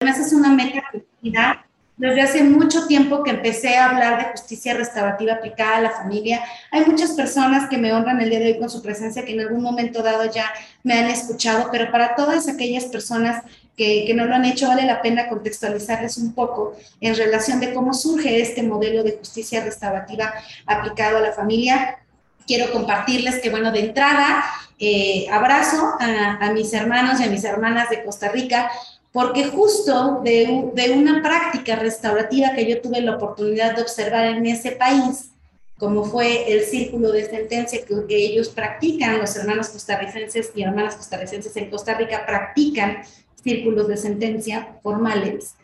además es una meta cumplida. Desde hace mucho tiempo que empecé a hablar de justicia restaurativa aplicada a la familia, hay muchas personas que me honran el día de hoy con su presencia, que en algún momento dado ya me han escuchado, pero para todas aquellas personas que, que, no lo han hecho, vale la pena contextualizarles un poco en relación de cómo surge este modelo de justicia restaurativa aplicado a la familia. Quiero compartirles que, bueno, de entrada, eh, abrazo a, a mis hermanos y a mis hermanas de Costa Rica, porque justo de, de, una práctica restaurativa que yo tuve la oportunidad de observar en ese país, como fue el círculo de sentencia que, que, ellos practican, los hermanos costarricenses y hermanas costarricenses en Costa Rica practican círculos de sentencia formales.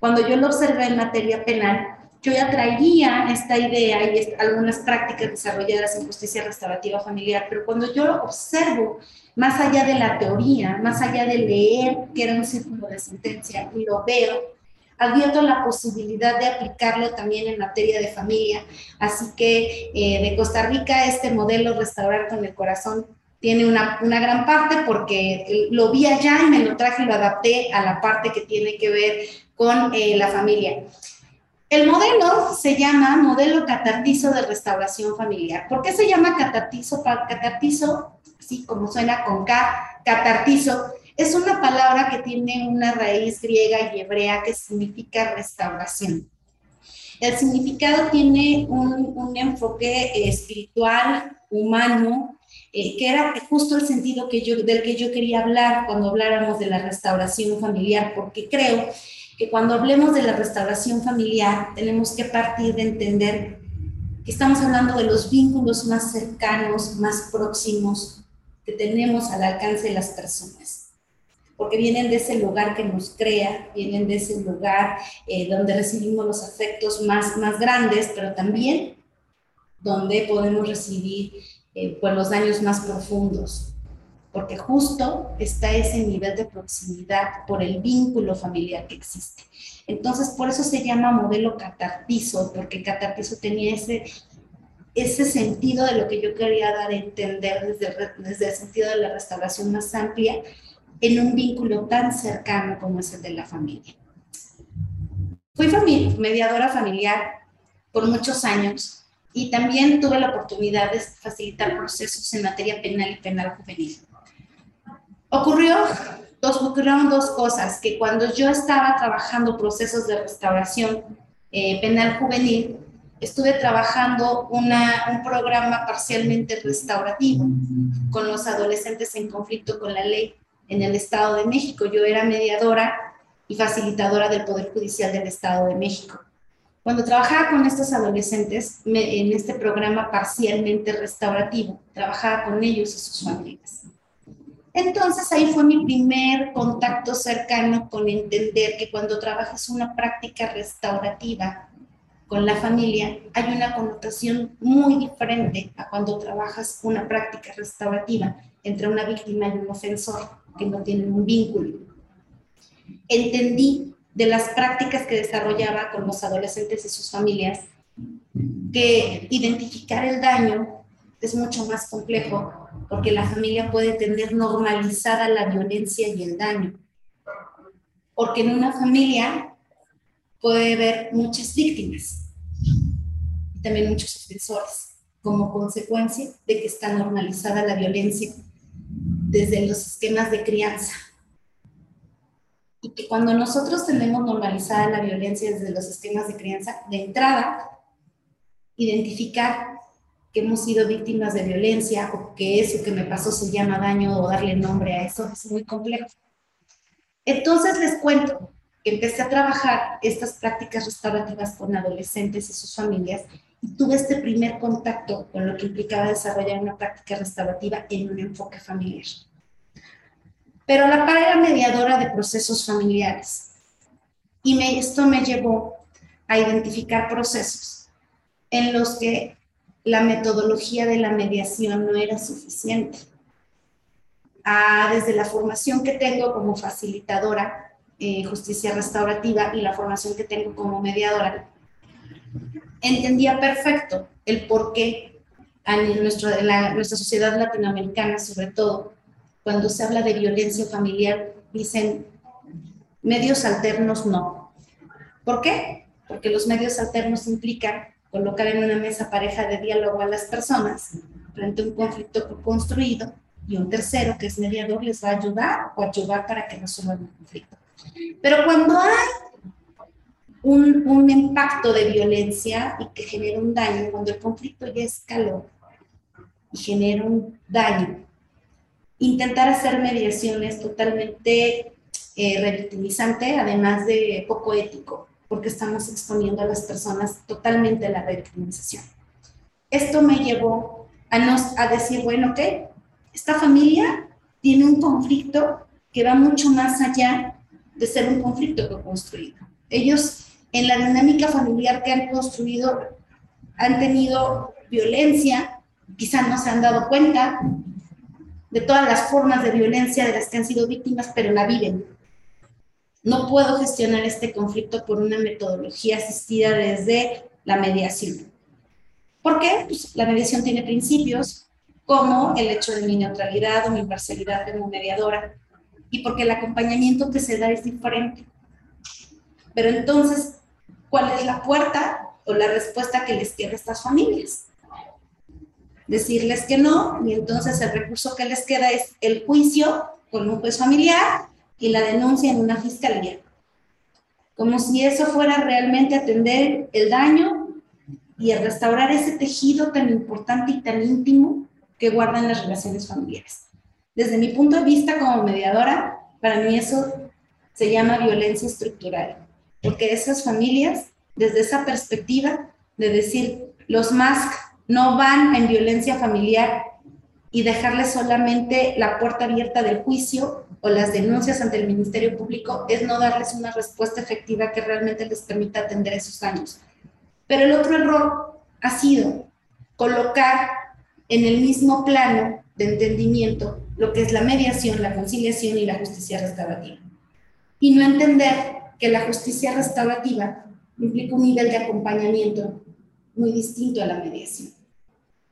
Cuando yo lo observé en materia penal, yo ya traía esta idea y algunas prácticas desarrolladas en justicia restaurativa familiar, pero cuando yo observo más allá de la teoría, más allá de leer que era un círculo de sentencia, y lo veo, abierto la posibilidad de aplicarlo también en materia de familia. Así que eh, de Costa Rica este modelo Restaurar con el Corazón tiene una, una, gran parte porque lo vi allá y me lo traje y lo adapté a la parte que tiene que ver con eh, la familia. El modelo se llama modelo catartizo de restauración familiar. ¿Por qué se llama catartizo? Catartizo ¿sí? Como suena con K, catartizo, es una palabra que tiene una raíz griega y hebrea que significa restauración. El significado tiene un, un enfoque espiritual, humano, eh, que era justo el sentido que yo, del que yo quería hablar cuando habláramos de la restauración familiar, porque creo que cuando hablemos de la restauración familiar tenemos que partir de entender que estamos hablando de los vínculos más cercanos, más próximos, que tenemos al alcance de las personas, porque vienen de ese lugar que nos crea, vienen de ese lugar eh, donde recibimos los afectos más, más grandes, pero también donde podemos recibir eh, pues los daños más profundos, porque justo está ese nivel de proximidad por el vínculo familiar que existe. Entonces, por eso se llama modelo catartizo, porque catartizo tenía ese ese sentido de lo que yo quería dar a entender desde, desde el sentido de la restauración más amplia en un vínculo tan cercano como es el de la familia. Fui mediadora familiar por muchos años y también tuve la oportunidad de facilitar procesos en materia penal y penal juvenil. Ocurrió dos, ocurrieron dos cosas, que cuando yo estaba trabajando procesos de restauración eh, penal juvenil, estuve trabajando una, un programa parcialmente restaurativo con los adolescentes en conflicto con la ley en el Estado de México. Yo era mediadora y facilitadora del Poder Judicial del Estado de México. Cuando trabajaba con estos adolescentes en este programa parcialmente restaurativo, trabajaba con ellos y sus familias. Entonces ahí fue mi primer contacto cercano con entender que cuando trabajas una práctica restaurativa con la familia hay una connotación muy diferente a cuando trabajas una práctica restaurativa entre una víctima y un ofensor que no tienen un vínculo. Entendí de las prácticas que desarrollaba con los adolescentes y sus familias que identificar el daño es mucho más complejo porque la familia puede tener normalizada la violencia y el daño. Porque en una familia puede haber muchas víctimas y también muchos ofensores, como consecuencia de que está normalizada la violencia desde los esquemas de crianza. Y que cuando nosotros tenemos normalizada la violencia desde los esquemas de crianza, de entrada, identificar que hemos sido víctimas de violencia o que eso que me pasó se llama daño o darle nombre a eso es muy complejo. Entonces les cuento empecé a trabajar estas prácticas restaurativas con adolescentes y sus familias y tuve este primer contacto con lo que implicaba desarrollar una práctica restaurativa en un enfoque familiar. Pero la par era mediadora de procesos familiares y me, esto me llevó a identificar procesos en los que la metodología de la mediación no era suficiente. Ah, desde la formación que tengo como facilitadora, eh, justicia restaurativa y la formación que tengo como mediadora, entendía perfecto el por qué en, nuestra sociedad latinoamericana, sobre todo, cuando se habla de violencia familiar, dicen, medios alternos no. ¿Por qué? Porque los medios alternos implican colocar en una mesa pareja de diálogo a las personas frente a un conflicto construido y un tercero que es mediador les va a ayudar o ayudar para que resuelvan el conflicto. Pero cuando hay un, un, impacto de violencia y que genera un daño, cuando el conflicto ya escaló y genera un daño, intentar hacer mediaciones totalmente eh, revictimizante, además de poco ético, porque estamos exponiendo a las personas totalmente a la revictimización. Esto me llevó a, nos, a decir, bueno, ok, esta familia tiene un conflicto que va mucho más allá de ser un conflicto que construido. Ellos en la dinámica familiar que han construido han tenido violencia, quizás no se han dado cuenta de todas las formas de violencia de las que han sido víctimas, pero la viven. No puedo gestionar este conflicto por una metodología asistida desde la mediación. ¿Por qué? Pues la mediación tiene principios como el hecho de mi neutralidad o mi imparcialidad como mediadora y porque el acompañamiento que se da es diferente. Pero entonces, ¿cuál es la puerta o la respuesta que les queda a estas familias? Decirles que no, y entonces el recurso que les queda es el juicio con un juez familiar y la denuncia en una fiscalía. Como si eso fuera realmente atender el daño y restaurar ese tejido tan importante y tan íntimo que guardan las relaciones familiares. Desde mi punto de vista como mediadora, para mí eso se llama violencia estructural, porque esas familias, desde esa perspectiva de decir, los MASC no van en violencia familiar y dejarles solamente la puerta abierta del juicio o las denuncias ante el Ministerio Público, es no darles una respuesta efectiva que realmente les permita atender esos daños. Pero el otro error ha sido colocar en el mismo plano de entendimiento lo que es la mediación, la conciliación y la justicia restaurativa. Y no entender que la justicia restaurativa implica un nivel de acompañamiento muy distinto a la mediación.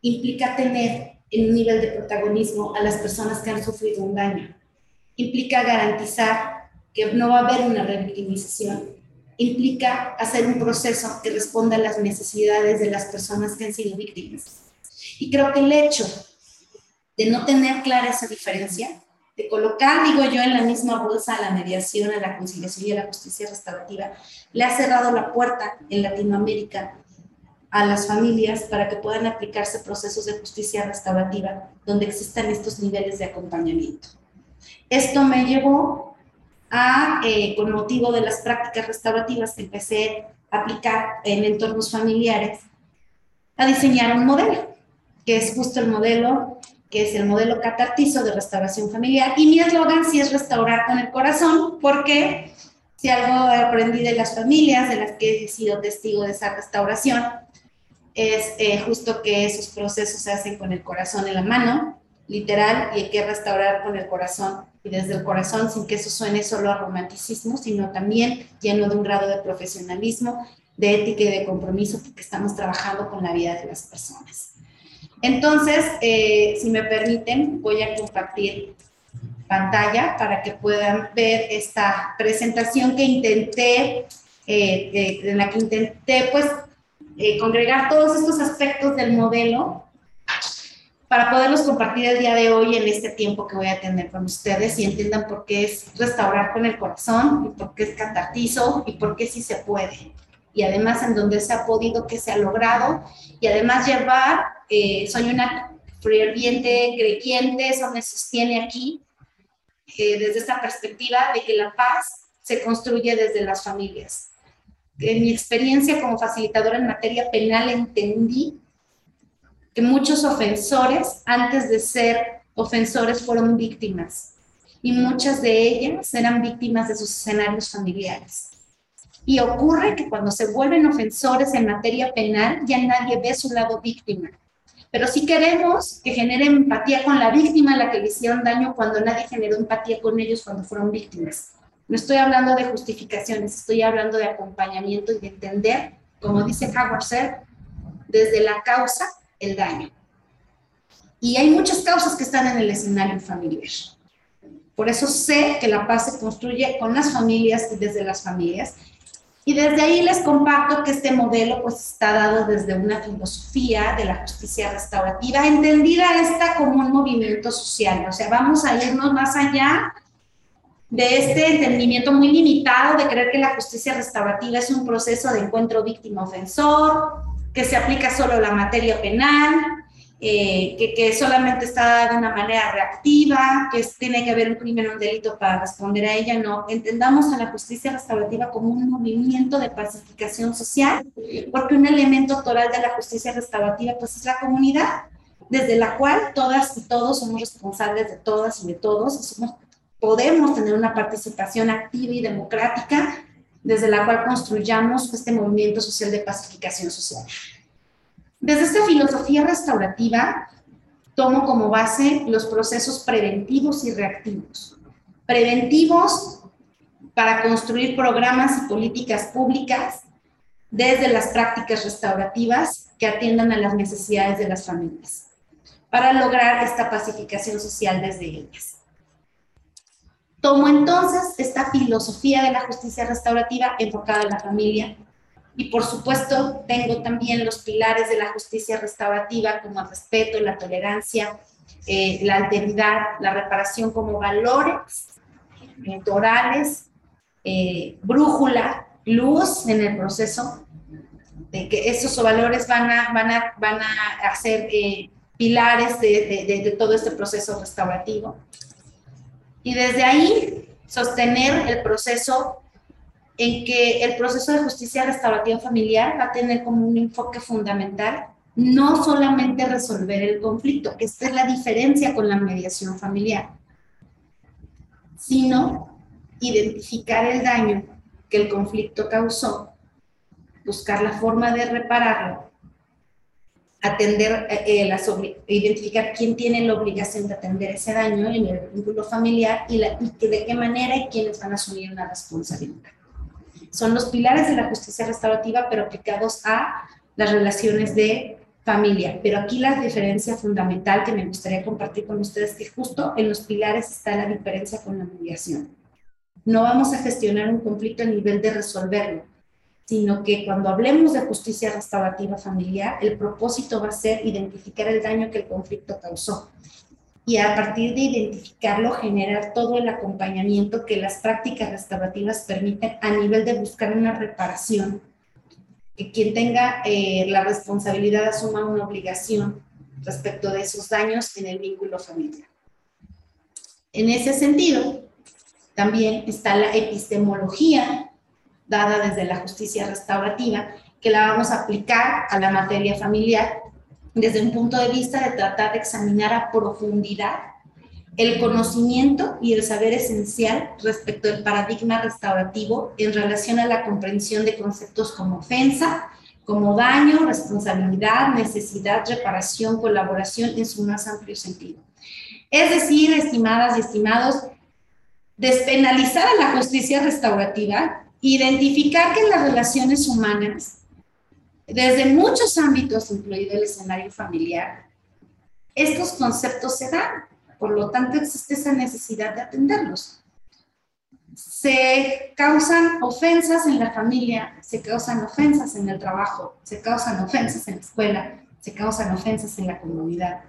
Implica tener en un nivel de protagonismo a las personas que han sufrido un daño. Implica garantizar que no va a haber una revictimización. Implica hacer un proceso que responda a las necesidades de las personas que han sido víctimas. Y creo que el hecho de no tener clara esa diferencia, de colocar, digo yo, en la misma bolsa a la mediación, a la conciliación y a la justicia restaurativa, le ha cerrado la puerta en Latinoamérica a las familias para que puedan aplicarse procesos de justicia restaurativa donde existan estos niveles de acompañamiento. Esto me llevó a, eh, con motivo de las prácticas restaurativas que empecé a aplicar en entornos familiares, a diseñar un modelo, que es justo el modelo que es el modelo catartizo de restauración familiar. Y mi eslogan sí es restaurar con el corazón, porque si algo aprendí de las familias de las que he sido testigo de esa restauración, es eh, justo que esos procesos se hacen con el corazón en la mano, literal, y hay que restaurar con el corazón y desde el corazón sin que eso suene solo a romanticismo, sino también lleno de un grado de profesionalismo, de ética y de compromiso, porque estamos trabajando con la vida de las personas. Entonces, eh, si me permiten, voy a compartir pantalla para que puedan ver esta presentación que intenté, eh, eh, en la que intenté pues congregar todos estos aspectos del modelo para poderlos compartir el día de hoy en este tiempo que voy a tener con ustedes y entiendan por qué es restaurar con el corazón y por qué es catartizo y por qué sí se puede. Y además en donde se ha podido, que se ha logrado y además llevar eh, soy una ferviente creyente, eso me sostiene aquí, eh, desde esta perspectiva de que la paz se construye desde las familias. En mi experiencia como facilitadora en materia penal entendí que muchos ofensores, antes de ser ofensores, fueron víctimas y muchas de ellas eran víctimas de sus escenarios familiares. Y ocurre que cuando se vuelven ofensores en materia penal, ya nadie ve su lado víctima pero si queremos que genere empatía con la víctima a la que le hicieron daño cuando nadie generó empatía con ellos cuando fueron víctimas. No estoy hablando de justificaciones, estoy hablando de acompañamiento y de entender, como dice Howard desde la causa el daño. Y hay muchas causas que están en el escenario familiar. Por eso sé que la paz se construye con las familias y desde las familias. Y desde ahí les comparto que este modelo pues está dado desde una filosofía de la justicia restaurativa, entendida esta como un movimiento social. O sea, vamos a irnos más allá de este entendimiento muy limitado de creer que la justicia restaurativa es un proceso de encuentro víctima-ofensor, que se aplica solo a la materia penal, eh, que, que, solamente está de una manera reactiva, que tiene que haber un crimen o un delito para responder a ella, no. Entendamos a la justicia restaurativa como un movimiento de pacificación social, porque un elemento toral de la justicia restaurativa pues es la comunidad, desde la cual todas y todos somos responsables de todas y de todos, y somos, podemos tener una participación activa y democrática desde la cual construyamos este movimiento social de pacificación social. Desde esta filosofía restaurativa, tomo como base los procesos preventivos y reactivos. Preventivos para construir programas y políticas públicas desde las prácticas restaurativas que atiendan a las necesidades de las familias, para lograr esta pacificación social desde ellas. Tomo entonces esta filosofía de la justicia restaurativa enfocada en la familia, y por supuesto, tengo también los pilares de la justicia restaurativa como el respeto, la tolerancia, eh, la alteridad, la reparación como valores morales, eh, brújula, luz en el proceso, de que esos valores van a, van a, van a ser eh, pilares de, de, de todo este proceso restaurativo. Y desde ahí sostener el proceso en que el proceso de justicia restaurativa familiar va a tener como un enfoque fundamental no solamente resolver el conflicto, que esta es la diferencia con la mediación familiar, sino identificar el daño que el conflicto causó, buscar la forma de repararlo, atender, eh, eh identificar quién tiene la obligación de atender ese daño en el vínculo familiar y, y de qué manera y quiénes van a asumir una responsabilidad son los pilares de la justicia restaurativa, pero aplicados a las relaciones de familia. Pero aquí la diferencia fundamental que me gustaría compartir con ustedes es que justo en los pilares está la diferencia con la mediación. No vamos a gestionar un conflicto a nivel de resolverlo, sino que cuando hablemos de justicia restaurativa familiar, el propósito va a ser identificar el daño que el conflicto causó y a partir de identificarlo generar todo el acompañamiento que las prácticas restaurativas permiten a nivel de buscar una reparación, que quien tenga eh, la responsabilidad asuma una obligación respecto de esos daños en el vínculo familiar. En ese sentido, también está la epistemología dada desde la justicia restaurativa, que la vamos a aplicar a la materia familiar desde un punto de vista de tratar de examinar a profundidad el conocimiento y el saber esencial respecto del paradigma restaurativo en relación a la comprensión de conceptos como ofensa, como daño, responsabilidad, necesidad, reparación, colaboración en su más amplio sentido. Es decir, estimadas y estimados, despenalizar a la justicia restaurativa, identificar que en las relaciones humanas desde muchos ámbitos, incluido el escenario familiar, estos conceptos se dan, por lo tanto existe esa necesidad de atenderlos. Se causan ofensas en la familia, se causan ofensas en el trabajo, se causan ofensas en la escuela, se causan ofensas en la comunidad.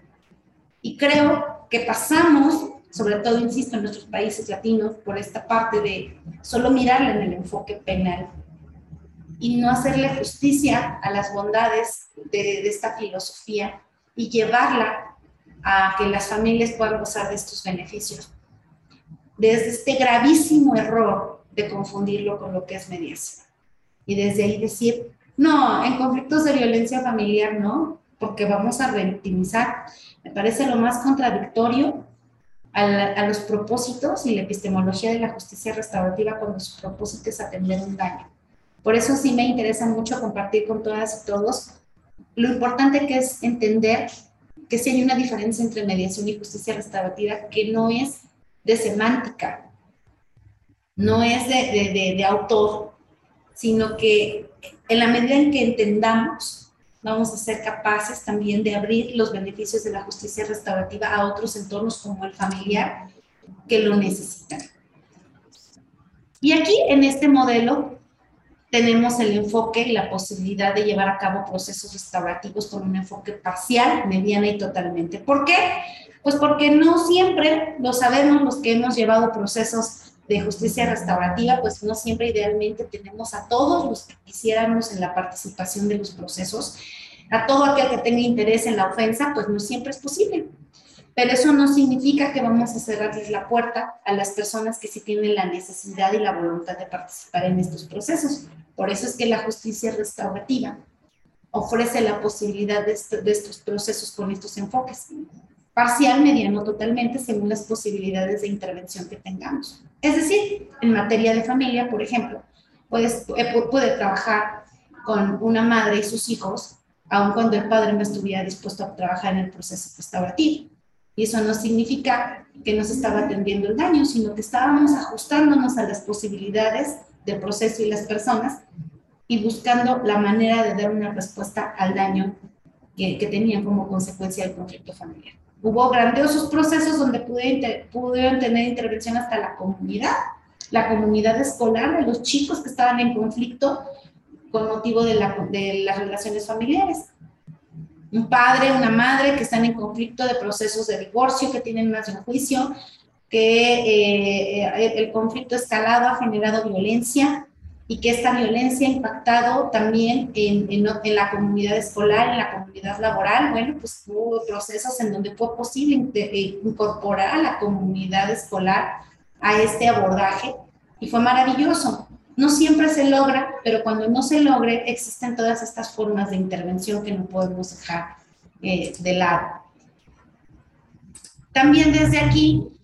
Y creo que pasamos, sobre todo, insisto, en nuestros países latinos, por esta parte de solo mirarla en el enfoque penal y no hacerle justicia a las bondades de, esta filosofía y llevarla a que las familias puedan gozar de estos beneficios. Desde este gravísimo error de confundirlo con lo que es mediación. Y desde ahí decir, no, en conflictos de violencia familiar no, porque vamos a revictimizar. Me parece lo más contradictorio a, a, los propósitos y la epistemología de la justicia restaurativa cuando su propósito es atender un daño. Por eso sí me interesa mucho compartir con todas y todos lo importante que es entender que sí hay una diferencia entre mediación y justicia restaurativa que no es de semántica, no es de, de, de, autor, sino que en la medida en que entendamos, vamos a ser capaces también de abrir los beneficios de la justicia restaurativa a otros entornos como el familiar que lo necesitan. Y aquí en este modelo tenemos el enfoque y la posibilidad de llevar a cabo procesos restaurativos con un enfoque parcial, mediana y totalmente. ¿Por qué? Pues porque no siempre lo sabemos los que hemos llevado procesos de justicia restaurativa, pues no siempre idealmente tenemos a todos los que quisiéramos en la participación de los procesos, a todo aquel que tenga interés en la ofensa, pues no siempre es posible. Pero eso no significa que vamos a cerrarles la puerta a las personas que sí tienen la necesidad y la voluntad de participar en estos procesos. Por eso es que la justicia restaurativa ofrece la posibilidad de, estos procesos con estos enfoques. Parcial, mediano, totalmente, según las posibilidades de intervención que tengamos. Es decir, en materia de familia, por ejemplo, eh, puede trabajar con una madre y sus hijos, aun cuando el padre no estuviera dispuesto a trabajar en el proceso restaurativo. Y eso no significa que no se estaba atendiendo el daño, sino que estábamos ajustándonos a las posibilidades del proceso y las personas y buscando la manera de dar una respuesta al daño que, que tenían como consecuencia del conflicto familiar. Hubo grandiosos procesos donde pudieron tener intervención hasta la comunidad, la comunidad escolar de los chicos que estaban en conflicto con motivo de las relaciones familiares. Un padre, una madre que están en conflicto de procesos de divorcio, que tienen más de un juicio, que eh, el conflicto escalado ha generado violencia y que esta violencia ha impactado también en, en, la comunidad escolar, en la comunidad laboral. Bueno, pues hubo procesos en donde fue posible eh, incorporar a la comunidad escolar a este abordaje y fue maravilloso. No siempre se logra, pero cuando no se logre, existen todas estas formas de intervención que no podemos dejar eh, de lado. También desde aquí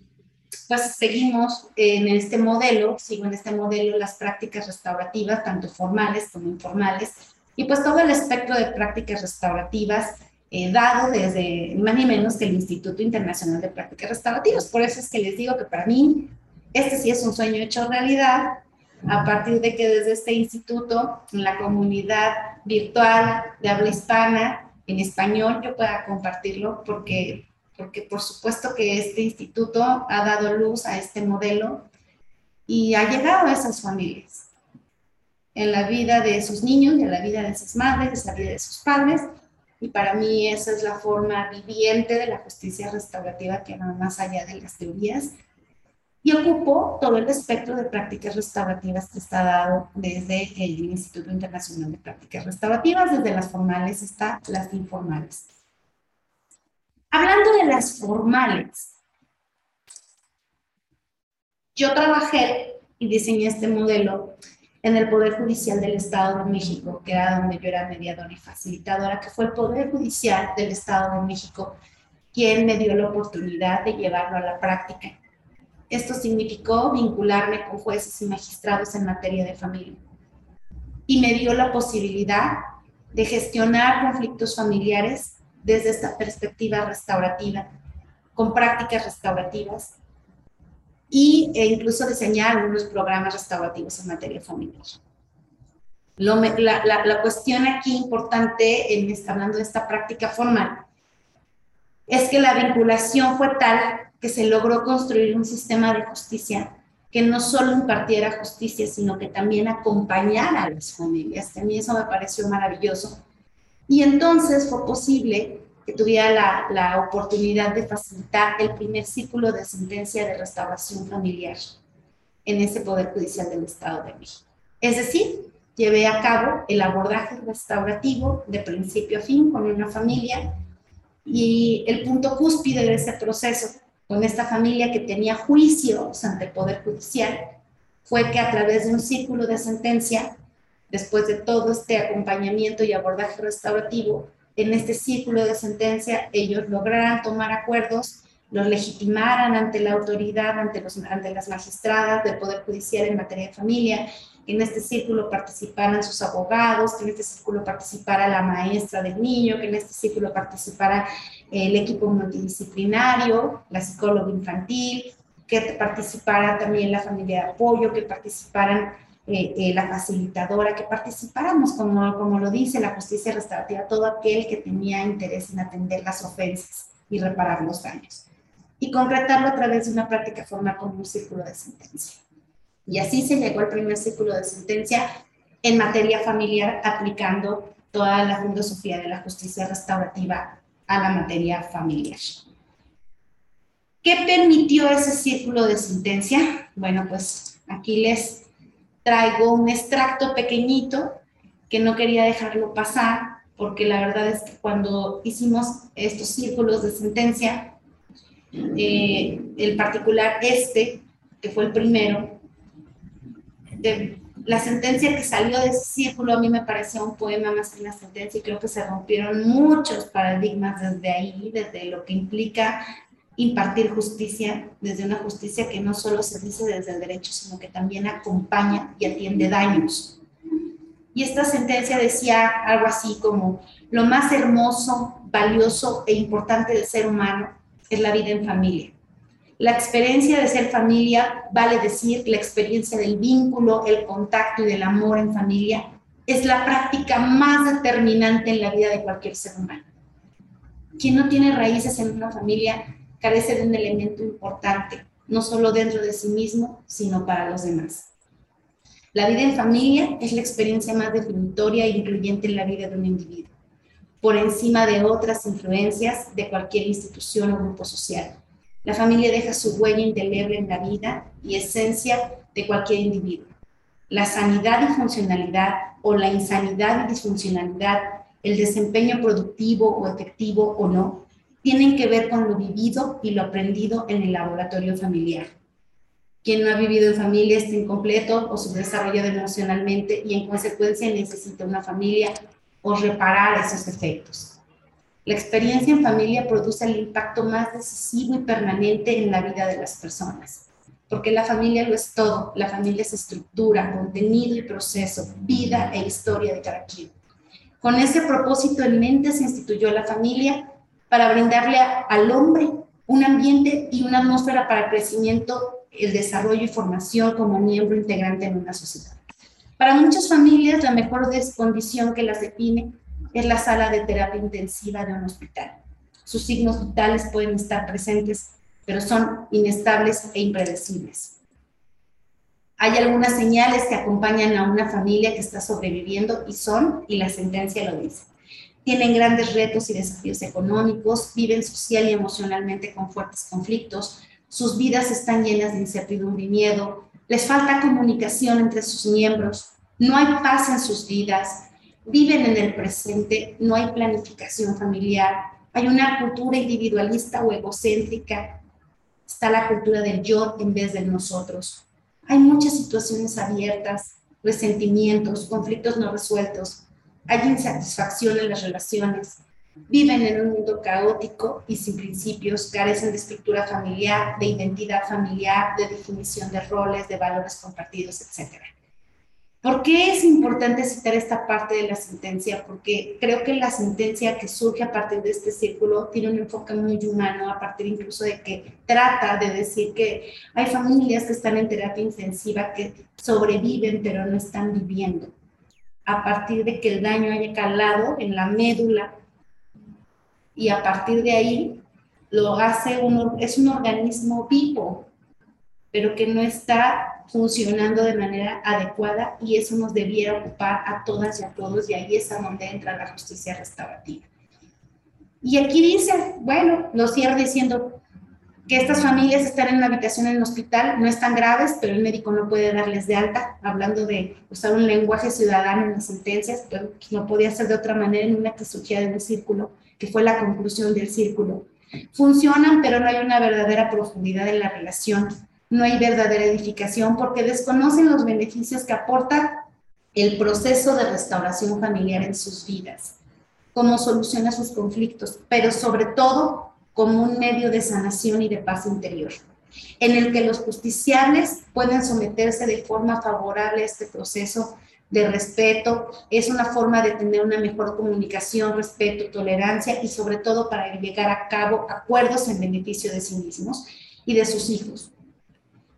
pues seguimos en este modelo, sigo en este modelo las prácticas restaurativas, tanto formales como informales, y pues todo el espectro de prácticas restaurativas eh, dado desde más ni menos que el Instituto Internacional de Prácticas Restaurativas. Por eso es que les digo que para mí este sí es un sueño hecho realidad, a partir de que desde este instituto, en la comunidad virtual de habla hispana, en español, yo pueda compartirlo, porque porque por supuesto que este instituto ha dado luz a este modelo y ha llegado a esas familias, en la vida de sus niños, en la vida de sus madres, en la vida de sus padres, y para mí esa es la forma viviente de la justicia restaurativa que va más allá de las teorías y ocupo todo el espectro de prácticas restaurativas que está dado desde el Instituto Internacional de Prácticas Restaurativas, desde las formales hasta las informales. Hablando de las formales, yo trabajé y diseñé este modelo en el Poder Judicial del Estado de México, que era donde yo era mediadora y facilitadora, que fue el Poder Judicial del Estado de México quien me dio la oportunidad de llevarlo a la práctica. Esto significó vincularme con jueces y magistrados en materia de familia. Y me dio la posibilidad de gestionar conflictos familiares desde esta perspectiva restaurativa, con prácticas restaurativas y, e incluso diseñar algunos programas restaurativos en materia familiar. la, cuestión aquí importante, en hablando esta práctica formal, es que la vinculación fue tal que se logró construir un sistema de justicia que no solo impartiera justicia, sino que también acompañara a las familias. A mí eso me pareció maravilloso y entonces fue posible que tuviera la, la oportunidad de facilitar el primer círculo de sentencia de restauración familiar en ese Poder Judicial del Estado de México. Es decir, llevé a cabo el abordaje restaurativo de principio a fin con una familia y el punto cúspide de ese proceso con esta familia que tenía juicios ante el Poder Judicial fue que a través de un círculo de sentencia después de todo este acompañamiento y abordaje restaurativo, en este círculo de sentencia ellos lograran tomar acuerdos, los legitimaran ante la autoridad, ante, los, ante las magistradas del Poder Judicial en materia de familia, que en este círculo participaran sus abogados, que en este círculo participara la maestra del niño, que en este círculo participara el equipo multidisciplinario, la psicóloga infantil, que participara también la familia de apoyo, que participaran eh, eh, la facilitadora, que participáramos, como, como lo dice la justicia restaurativa, todo aquel que tenía interés en atender las ofensas y reparar los daños. y concretarlo a través de una práctica formal como un círculo de sentencia. Y así se llegó al primer círculo de sentencia en materia familiar aplicando toda la filosofía de la justicia restaurativa a la materia familiar. ¿Qué permitió ese círculo de sentencia? Bueno, pues aquí les traigo un extracto pequeñito que no quería dejarlo pasar, porque la verdad es que cuando hicimos estos círculos de sentencia, eh, el particular este, que fue el primero, de, la sentencia que salió de ese círculo a mí me parecía un poema más que una sentencia y creo que se rompieron muchos paradigmas desde ahí, desde lo que implica impartir justicia, desde una justicia que no solo se dice desde el derecho, sino que también acompaña y atiende daños. Y esta sentencia decía algo así como, lo más hermoso, valioso e importante del ser humano es la vida en familia. La experiencia de ser familia, vale decir, la experiencia del vínculo, el contacto y del amor en familia, es la práctica más determinante en la vida de cualquier ser humano. Quien no tiene raíces en una familia carece de un elemento importante, no solo dentro de sí mismo, sino para los demás. La vida en familia es la experiencia más definitoria e incluyente en la vida de un individuo, por encima de otras influencias de cualquier institución o grupo social. La familia deja su huella indeleble en la vida y esencia de cualquier individuo. La sanidad y funcionalidad o la insanidad y disfuncionalidad, el desempeño productivo o efectivo o no, tienen que ver con lo vivido y lo aprendido en el laboratorio familiar. Quien no ha vivido en familia está incompleto o subdesarrollado emocionalmente y en consecuencia necesita una familia o reparar esos efectos. La experiencia en familia produce el impacto más decisivo y permanente en la vida de las personas, porque la familia lo es todo, la familia es estructura, contenido y proceso, vida e historia de cada quien. Con ese propósito en mente se instituyó la familia para brindarle al hombre un ambiente y una atmósfera para el crecimiento, el desarrollo y formación como miembro integrante en una sociedad. Para muchas familias, la mejor condición que las define es la sala de terapia intensiva de un hospital. Sus signos vitales pueden estar presentes, pero son inestables e impredecibles. Hay algunas señales que acompañan a una familia que está sobreviviendo y son, y la sentencia lo dice, tienen grandes retos y desafíos económicos, viven social y emocionalmente con fuertes conflictos, sus vidas están llenas de incertidumbre y miedo, les falta comunicación entre sus miembros, no hay paz en sus vidas, viven en el presente, no hay planificación familiar, hay una cultura individualista o egocéntrica, está la cultura del yo en vez del nosotros. Hay muchas situaciones abiertas, resentimientos, conflictos no resueltos, hay insatisfacción en las relaciones, viven en un mundo caótico y sin principios, carecen de estructura familiar, de identidad familiar, de definición de roles, de valores compartidos, etc. ¿Por qué es importante citar esta parte de la sentencia? Porque creo que la sentencia que surge a partir de este círculo tiene un enfoque muy humano, a partir incluso de que trata de decir que hay familias que están en terapia intensiva que sobreviven pero no están viviendo a partir de que el daño haya calado en la médula y a partir de ahí lo hace uno, es un organismo vivo, pero que no está funcionando de manera adecuada y eso nos debiera ocupar a todas y a todos y ahí es a donde entra la justicia restaurativa. Y aquí dice, bueno, lo cierra diciendo, que estas familias están en una habitación en el hospital no están graves, pero el médico no puede darles de alta, hablando de usar un lenguaje ciudadano en las sentencias, pero no podía ser de otra manera en una que surgía de un círculo, que fue la conclusión del círculo. Funcionan, pero no hay una verdadera profundidad en la relación, no hay verdadera edificación porque desconocen los beneficios que aporta el proceso de restauración familiar en sus vidas, cómo soluciona sus conflictos, pero sobre todo como un medio de sanación y de paz interior, en el que los justiciables pueden someterse de forma favorable a este proceso de respeto, es una forma de tener una mejor comunicación, respeto, tolerancia y sobre todo para llegar a cabo acuerdos en beneficio de sí mismos y de sus hijos.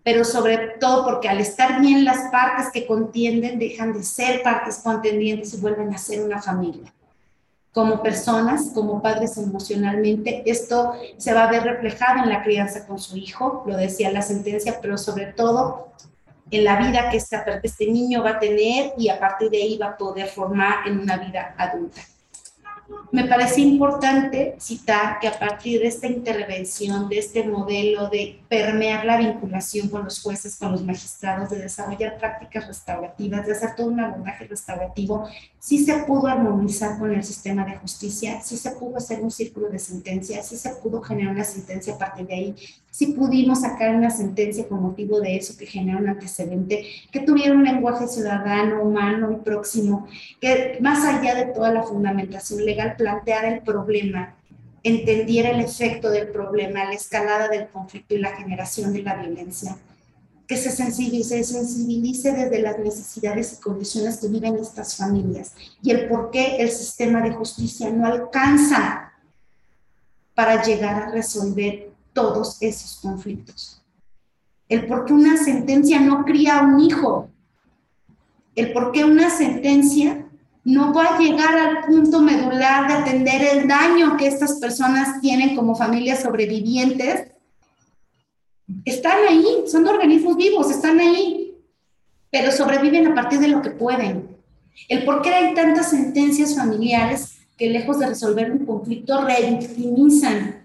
Pero sobre todo porque al estar bien las partes que contienden dejan de ser partes contendientes y vuelven a ser una familia. como personas, como padres emocionalmente. Esto se va a ver reflejado en la crianza con su hijo, lo decía la sentencia, pero sobre todo en la vida que este, niño va a tener y a partir de ahí va a poder formar en una vida adulta me parece importante citar que a partir de esta intervención, de este modelo de permear la vinculación con los jueces, con los magistrados, de desarrollar prácticas restaurativas, de hacer todo un abordaje restaurativo, sí se pudo armonizar con el sistema de justicia, sí se pudo hacer un círculo de sentencias, sí se pudo generar una sentencia a partir de ahí, sí pudimos sacar una sentencia con motivo de eso que genera un antecedente, que tuviera un lenguaje ciudadano, humano y próximo, que más allá de toda la fundamentación legal, plantear el problema, entendiera el efecto del problema, la escalada del conflicto y la generación de la violencia, que se sensibilice, sensibilice desde las necesidades y condiciones que viven estas familias y el por qué el sistema de justicia no alcanza para llegar a resolver todos esos conflictos. El por qué una sentencia no cría un hijo. El por qué una sentencia no va a llegar al punto medular de atender el daño que estas personas tienen como familias sobrevivientes. Están ahí, son organismos vivos, están ahí, pero sobreviven a partir de lo que pueden. El por qué hay tantas sentencias familiares que lejos de resolver un conflicto revictimizan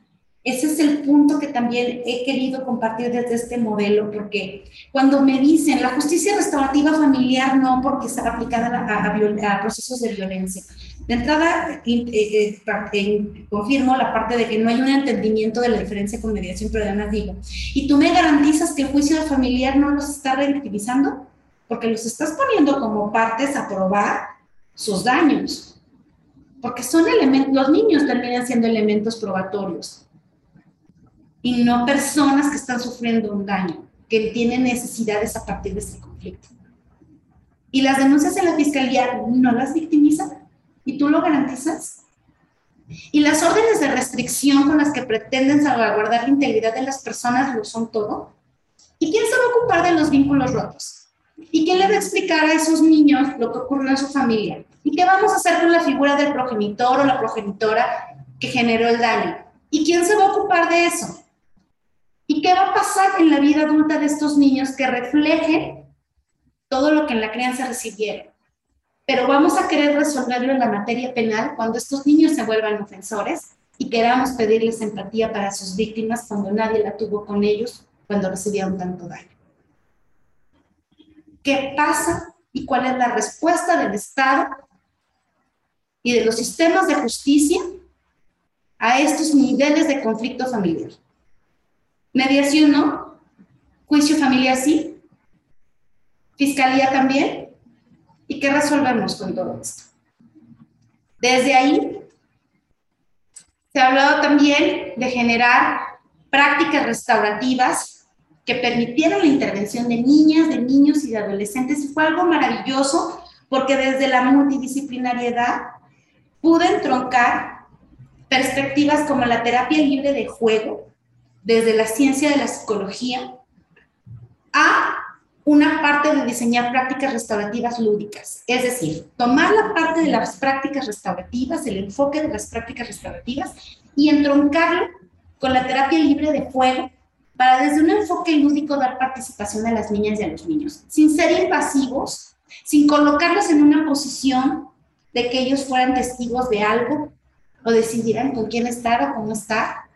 ese es el punto que también he querido compartir desde este modelo, porque cuando me dicen la justicia restaurativa familiar no porque está aplicada a, procesos de violencia. De entrada, eh, eh, confirmo la parte de que no hay un entendimiento de la diferencia con mediación, pero además digo, ¿y tú me garantizas que el juicio familiar no los está revictimizando? Porque los estás poniendo como partes a probar sus daños. Porque son los niños terminan siendo elementos probatorios y no personas que están sufriendo un daño, que tienen necesidades a partir de este conflicto. Y las denuncias en la fiscalía no las victimizan y tú lo garantizas. Y las órdenes de restricción con las que pretenden salvaguardar la integridad de las personas lo son todo. ¿Y quién se va a ocupar de los vínculos rotos? ¿Y quién le va a explicar a esos niños lo que ocurrió en su familia? ¿Y qué vamos a hacer con la figura del progenitor o la progenitora que generó el daño? ¿Y quién se va a ocupar de eso? ¿Y qué va a pasar en la vida adulta de estos niños que refleje todo lo que en la crianza recibieron? Pero vamos a querer resolverlo en la materia penal cuando estos niños se vuelvan ofensores y queramos pedirles empatía para sus víctimas cuando nadie la tuvo con ellos, cuando recibieron tanto daño. ¿Qué pasa y cuál es la respuesta del Estado y de los sistemas de justicia a estos niveles de conflicto familiar? Mediación no. Juicio familiar sí. Fiscalía también. ¿Y qué resolvemos con todo esto? Desde ahí se ha hablado también de generar prácticas restaurativas que permitieran la intervención de niñas, de niños y de adolescentes. Fue algo maravilloso porque desde la multidisciplinariedad pude entroncar perspectivas como la terapia libre de juego, desde la ciencia de la psicología a una parte de diseñar prácticas restaurativas lúdicas, es decir, tomar la parte de las prácticas restaurativas, el enfoque de las prácticas restaurativas y entroncarlo con la terapia libre de fuego para desde un enfoque lúdico dar participación a las niñas y a los niños, sin ser invasivos, sin colocarlos en una posición de que ellos fueran testigos de algo o decidieran con quién estar o cómo estar,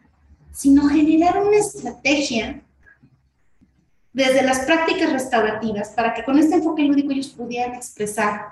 sino generar una estrategia desde las prácticas restaurativas para que con este enfoque lúdico ellos pudieran expresar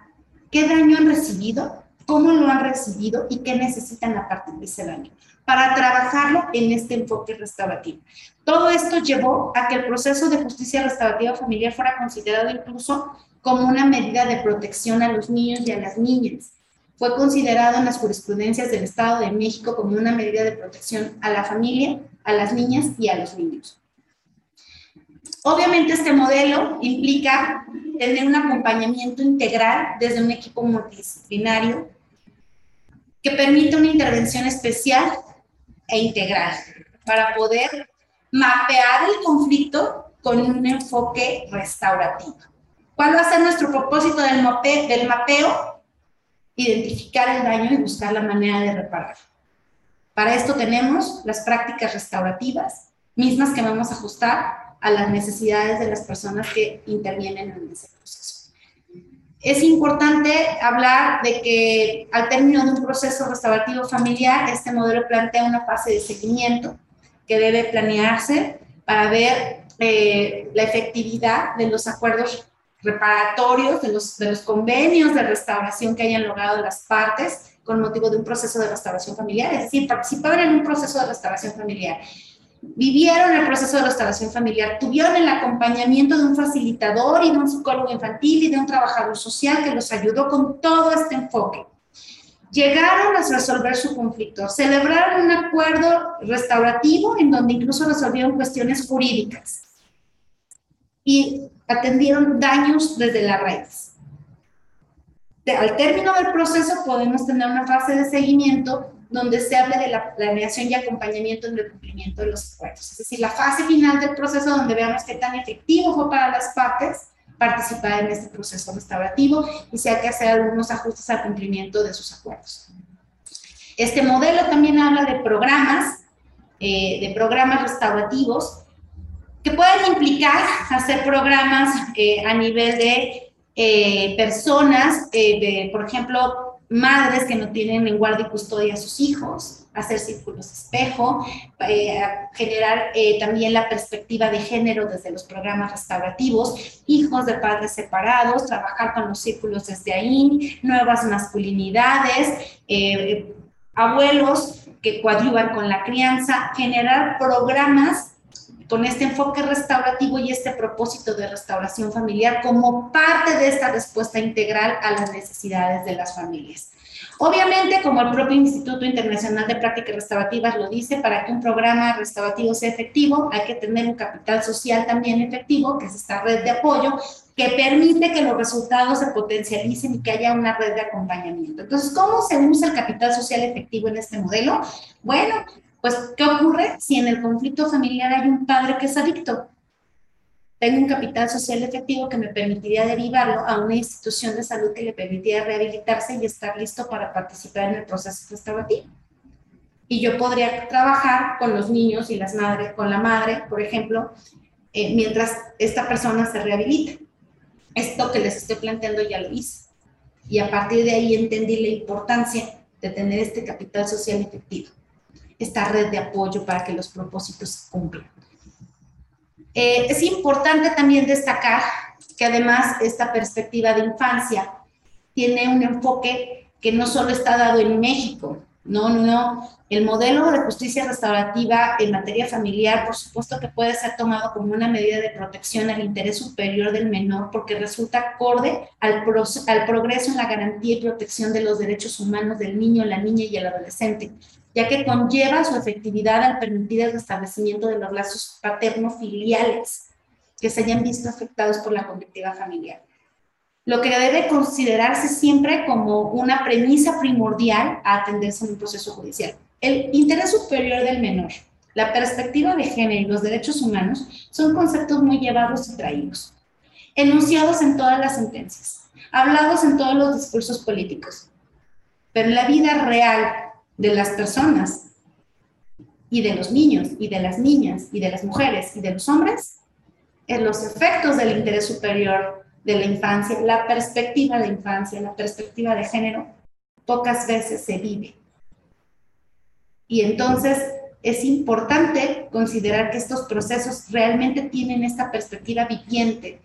qué daño han recibido, cómo lo han recibido y qué necesitan a partir de ese daño, para trabajarlo en este enfoque restaurativo. Todo esto llevó a que el proceso de justicia restaurativa familiar fuera considerado incluso como una medida de protección a los niños y a las niñas fue considerado en las jurisprudencias del Estado de México como una medida de protección a la familia, a las niñas y a los niños. Obviamente este modelo implica tener un acompañamiento integral desde un equipo multidisciplinario que permita una intervención especial e integral para poder mapear el conflicto con un enfoque restaurativo. ¿Cuál va a ser nuestro propósito del mapeo? Identificar el daño y buscar la manera de repararlo. Para esto tenemos las prácticas restaurativas, mismas que vamos a ajustar a las necesidades de las personas que intervienen en ese proceso. Es importante hablar de que al término de un proceso restaurativo familiar, este modelo plantea una fase de seguimiento que debe planearse para ver eh, la efectividad de los acuerdos reparatorios, de los, de los convenios de restauración que hayan logrado las partes con motivo de un proceso de restauración familiar, es decir, participaron en un proceso de restauración familiar, vivieron el proceso de restauración familiar, tuvieron el acompañamiento de un facilitador y de un psicólogo infantil y de un trabajador social que los ayudó con todo este enfoque. Llegaron a resolver su conflicto, celebraron un acuerdo restaurativo en donde incluso resolvieron cuestiones jurídicas y atendieron daños desde las redes al término del proceso podemos tener una fase de seguimiento donde se hable de la planeación y acompañamiento en el cumplimiento de los acuerdos. Es decir, la fase final del proceso donde veamos qué tan efectivo fue para las partes participar en este proceso restaurativo y si hay que hacer algunos ajustes al cumplimiento de sus acuerdos. Este modelo también habla de programas, eh, de programas restaurativos que pueden implicar hacer programas eh, a nivel de eh, personas, eh, por ejemplo, madres que no tienen en guardia y custodia a sus hijos, hacer círculos espejo, generar también la perspectiva de género desde los programas restaurativos, hijos de padres separados, trabajar con los círculos desde ahí, nuevas masculinidades, abuelos que coadyuvan con la crianza, generar programas con este enfoque restaurativo y este propósito de restauración familiar como parte de esta respuesta integral a las necesidades de las familias. Obviamente, como el propio Instituto Internacional de Prácticas Restaurativas lo dice, para que un programa restaurativo sea efectivo, hay que tener un capital social también efectivo, que es esta red de apoyo, que permite que los resultados se potencialicen y que haya una red de acompañamiento. Entonces, ¿cómo se usa el capital social efectivo en este modelo? Bueno, pues, ¿qué ocurre si en el conflicto familiar hay un padre que es adicto? Tengo un capital social efectivo que me permitiría derivarlo a una institución de salud que le permitiría rehabilitarse y estar listo para participar en el proceso restaurativo. Y yo podría trabajar con los niños y las madres, con la madre, por ejemplo, eh, mientras esta persona se rehabilita. Esto que les estoy planteando ya lo hice. Y a partir de ahí entendí la importancia de tener este capital social efectivo esta red de apoyo para que los propósitos se cumplan. Eh, es importante también destacar que además esta perspectiva de infancia tiene un enfoque que no solo está dado en México, no, no, el modelo de justicia restaurativa en materia familiar, por supuesto que puede ser tomado como una medida de protección al interés superior del menor porque resulta acorde al, al progreso en la garantía y protección de los derechos humanos del niño, la niña y el adolescente, ya que conlleva su efectividad al permitir el restablecimiento de los lazos paterno-filiales que se hayan visto afectados por la conductiva familiar. Lo que debe considerarse siempre como una premisa primordial a atenderse en un proceso judicial. El interés superior del menor, la perspectiva de género y los derechos humanos son conceptos muy llevados y traídos, enunciados en todas las sentencias, hablados en todos los discursos políticos. Pero en la vida real de las personas y de los niños y de las niñas y de las mujeres y de los hombres en los efectos del interés superior de la infancia, la perspectiva de infancia, la perspectiva de género, pocas veces se vive. Y entonces es importante considerar que estos procesos realmente tienen esta perspectiva viviente,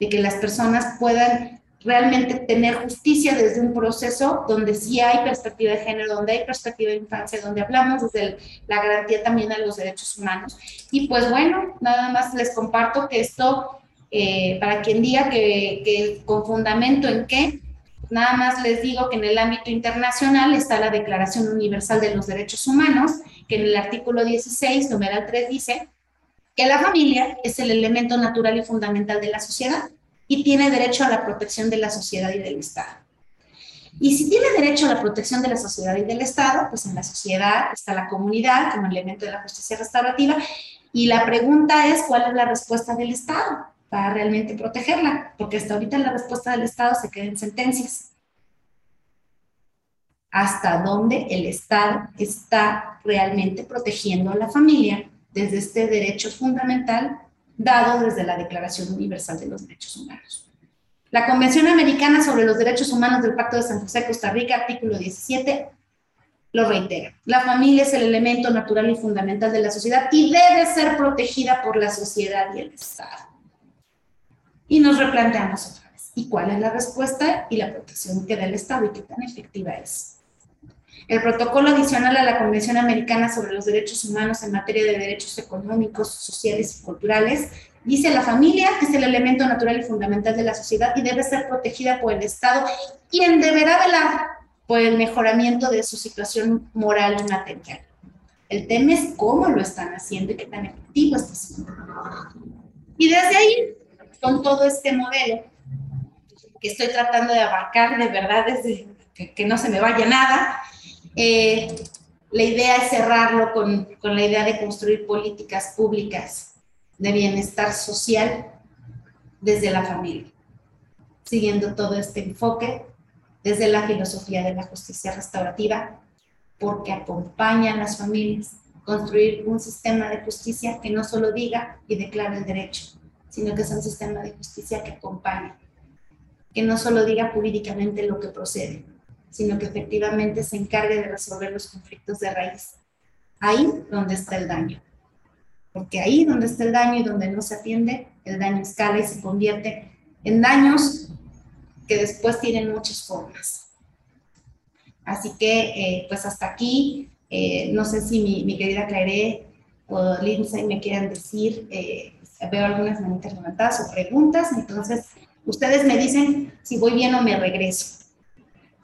de que las personas puedan realmente tener justicia desde un proceso donde sí hay perspectiva de género, donde hay perspectiva de infancia, donde hablamos desde la garantía también de los derechos humanos. Y pues bueno, nada más les comparto que esto, eh, para quien diga que, que con fundamento en qué, nada más les digo que en el ámbito internacional está la Declaración Universal de los Derechos Humanos, que en el artículo 16, numeral 3, dice que la familia es el elemento natural y fundamental de la sociedad y tiene derecho a la protección de la sociedad y del Estado. Y si tiene derecho a la protección de la sociedad y del Estado, pues en la sociedad está la comunidad como elemento de la justicia restaurativa. Y la pregunta es, ¿cuál es la respuesta del Estado para realmente protegerla? Porque hasta ahorita la respuesta del Estado se queda en sentencias. hasta dónde el Estado está realmente protegiendo a la familia desde este derecho fundamental dado desde la Declaración Universal de los Derechos Humanos. La Convención Americana sobre los Derechos Humanos del Pacto de San José, Costa Rica, artículo 17, lo reitera. La familia es el elemento natural y fundamental de la sociedad y debe ser protegida por la sociedad y el Estado. Y nos replanteamos otra vez, ¿y cuál es la respuesta y la protección que da el Estado y qué tan efectiva es? El protocolo adicional a la Convención Americana sobre los Derechos Humanos en materia de derechos económicos, sociales y culturales dice la familia es el elemento natural y fundamental de la sociedad y debe ser protegida por el Estado, quien deberá velar por el mejoramiento de su situación moral y material. El tema es cómo lo están haciendo y qué tan efectivo está siendo. Y desde ahí, con todo este modelo que estoy tratando de abarcar de verdad desde que, que no se me vaya nada, eh, la idea es cerrarlo con, con la idea de construir políticas públicas de bienestar social desde la familia, siguiendo todo este enfoque desde la filosofía de la justicia restaurativa, porque acompaña a las familias construir un sistema de justicia que no solo diga y declara el derecho, sino que es un sistema de justicia que acompaña, que no solo diga jurídicamente lo que procede, sino que efectivamente se encargue de resolver los conflictos de raíz. Ahí donde está el daño. Porque ahí donde está el daño y donde no se atiende, el daño escala y se convierte en daños que después tienen muchas formas. Así que, eh, pues hasta aquí, eh, no sé si mi, querida Claire o Lindsay me quieran decir, eh, veo algunas manitas levantadas o preguntas, entonces ustedes me dicen si voy bien o me regreso.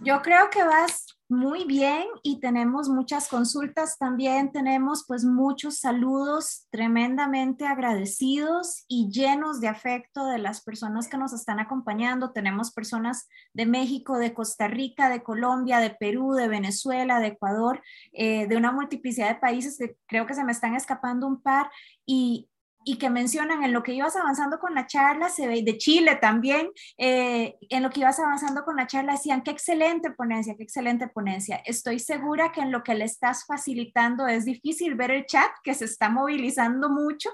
Yo creo que vas muy bien y tenemos muchas consultas también, tenemos pues muchos saludos tremendamente agradecidos y llenos de afecto de las personas que nos están acompañando. Tenemos personas de México, de Costa Rica, de Colombia, de Perú, de Venezuela, de Ecuador, eh, de una multiplicidad de países que creo que se me están escapando un par y, y que mencionan en lo que ibas avanzando con la charla, se ve de Chile también, eh, en lo que ibas avanzando con la charla decían, qué excelente ponencia, qué excelente ponencia. Estoy segura que en lo que le estás facilitando es difícil ver el chat, que se está movilizando mucho,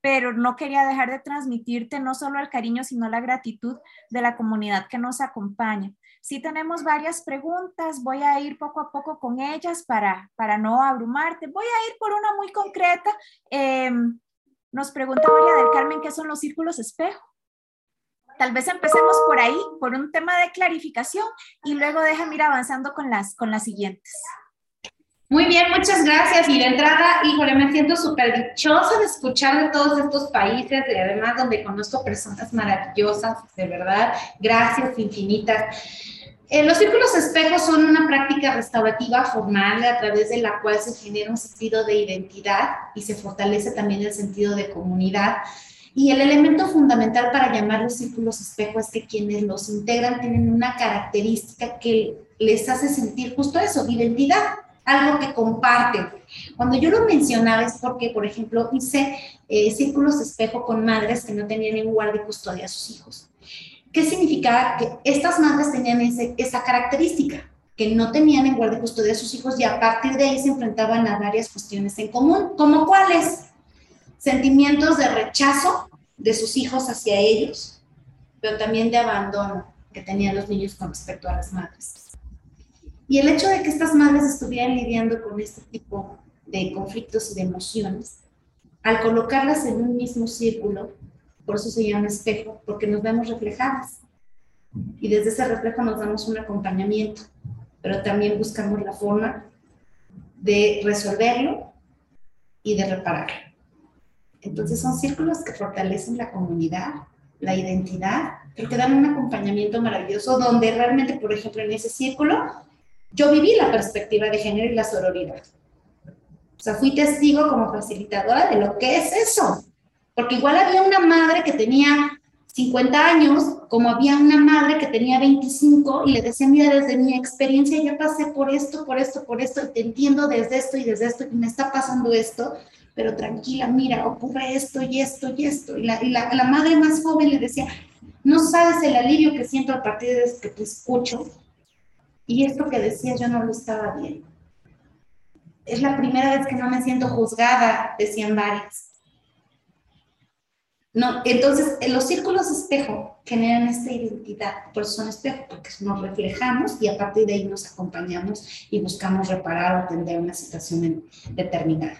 pero no quería dejar de transmitirte no solo el cariño, sino la gratitud de la comunidad que nos acompaña. Sí tenemos varias preguntas, voy a ir poco a poco con ellas para, para no abrumarte. Voy a ir por una muy concreta. Eh, nos pregunta María del Carmen qué son los círculos espejo. Tal vez empecemos por ahí, por un tema de clarificación, y luego déjame ir avanzando con las, con las siguientes. Muy bien, muchas gracias. Y de entrada, híjole, me siento súper dichosa de escuchar de todos estos países, y además donde conozco personas maravillosas, de verdad. Gracias infinitas. Eh, los círculos espejos son una práctica restaurativa formal a través de la cual se genera un sentido de identidad y se fortalece también el sentido de comunidad. Y el elemento fundamental para llamar los círculos espejos es que quienes los integran tienen una característica que les hace sentir justo eso, identidad, algo que comparten. Cuando yo lo mencionaba es porque, por ejemplo, hice eh, círculos espejo con madres que no tenían en guardia y custodia a sus hijos. ¿Qué significaba? Que estas madres tenían esa característica, que no tenían en guardia y custodia a sus hijos y a partir de ahí se enfrentaban a varias cuestiones en común, como cuáles? Sentimientos de rechazo de sus hijos hacia ellos, pero también de abandono que tenían los niños con respecto a las madres. Y el hecho de que estas madres estuvieran lidiando con este tipo de conflictos y de emociones, al colocarlas en un mismo círculo, por eso se llama espejo, porque nos vemos reflejadas. Y desde ese reflejo nos damos un acompañamiento, pero también buscamos la forma de resolverlo y de repararlo. Entonces son círculos que fortalecen la comunidad, la identidad, pero que dan un acompañamiento maravilloso donde realmente, por ejemplo, en ese círculo, yo viví la perspectiva de género y la sororidad. O sea, fui testigo como facilitadora de lo que es eso. Porque igual había una madre que tenía 50 años, como había una madre que tenía 25 y le decía, mira, desde mi experiencia ya pasé por esto, por esto, por esto, y te entiendo desde esto y desde esto, y me está pasando esto, pero tranquila, mira, ocurre esto y esto y esto. Y la, madre más joven le decía, no sabes el alivio que siento a partir de que te escucho, y esto que decía yo no lo estaba viendo. Es la primera vez que no me siento juzgada, decían varias. No, entonces, los círculos espejo generan esta identidad, por eso son espejos, porque nos reflejamos y a partir de ahí nos acompañamos y buscamos reparar o atender una situación determinada.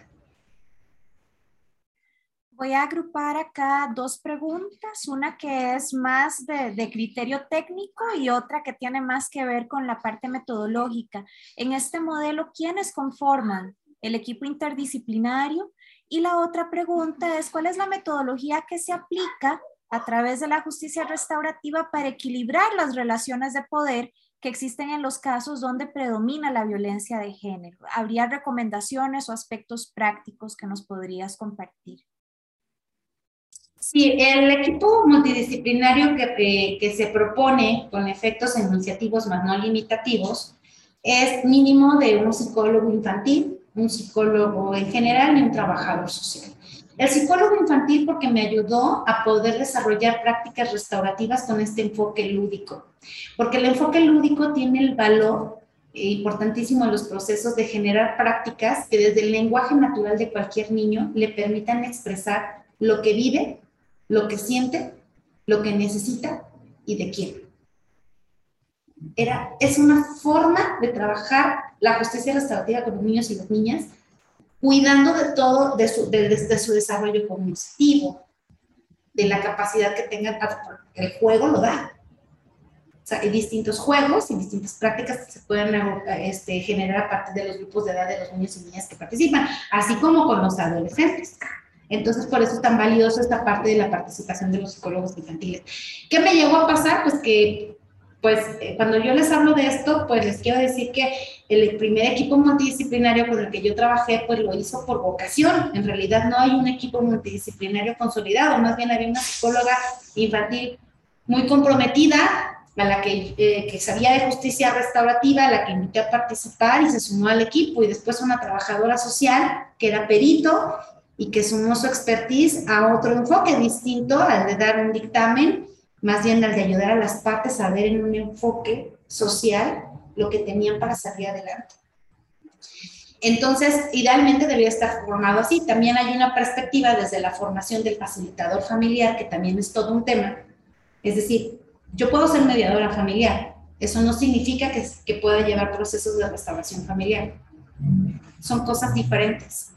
Voy a agrupar acá dos preguntas, una que es más de, criterio técnico y otra que tiene más que ver con la parte metodológica. En este modelo, ¿quiénes conforman el equipo interdisciplinario? Y la otra pregunta es, ¿cuál es la metodología que se aplica a través de la justicia restaurativa para equilibrar las relaciones de poder que existen en los casos donde predomina la violencia de género? ¿Habría recomendaciones o aspectos prácticos que nos podrías compartir? Sí, el equipo multidisciplinario que, que, se propone con efectos enunciativos más no limitativos es mínimo de un psicólogo infantil, un psicólogo en general y un trabajador social. El psicólogo infantil porque me ayudó a poder desarrollar prácticas restaurativas con este enfoque lúdico, porque el enfoque lúdico tiene el valor importantísimo en los procesos de generar prácticas que desde el lenguaje natural de cualquier niño le permitan expresar lo que vive lo que siente, lo que necesita y de quién. Era, es una forma de trabajar la justicia restaurativa con los niños y las niñas, cuidando de todo, de su, de, su desarrollo cognitivo, de la capacidad que tengan, el juego lo da. O sea, hay distintos juegos y distintas prácticas que se pueden este, generar a partir de los grupos de edad de los niños y niñas que participan, así como con los adolescentes. Entonces, por eso es tan valioso esta parte de la participación de los psicólogos infantiles. ¿Qué me llegó a pasar? Pues que, pues, eh, cuando yo les hablo de esto, pues les quiero decir que el primer equipo multidisciplinario con el que yo trabajé, pues lo hizo por vocación. En realidad no hay un equipo multidisciplinario consolidado, más bien había una psicóloga infantil muy comprometida a la que, eh, que, sabía de justicia restaurativa, a la que invité a participar y se sumó al equipo, y después una trabajadora social que era perito y que sumó su expertise a otro enfoque distinto al de dar un dictamen, más bien al de ayudar a las partes a ver en un enfoque social lo que tenían para salir adelante. Entonces, idealmente debería estar formado así. También hay una perspectiva desde la formación del facilitador familiar, que también es todo un tema. Es decir, yo puedo ser mediadora familiar. Eso no significa que, que pueda llevar procesos de restauración familiar. Son cosas diferentes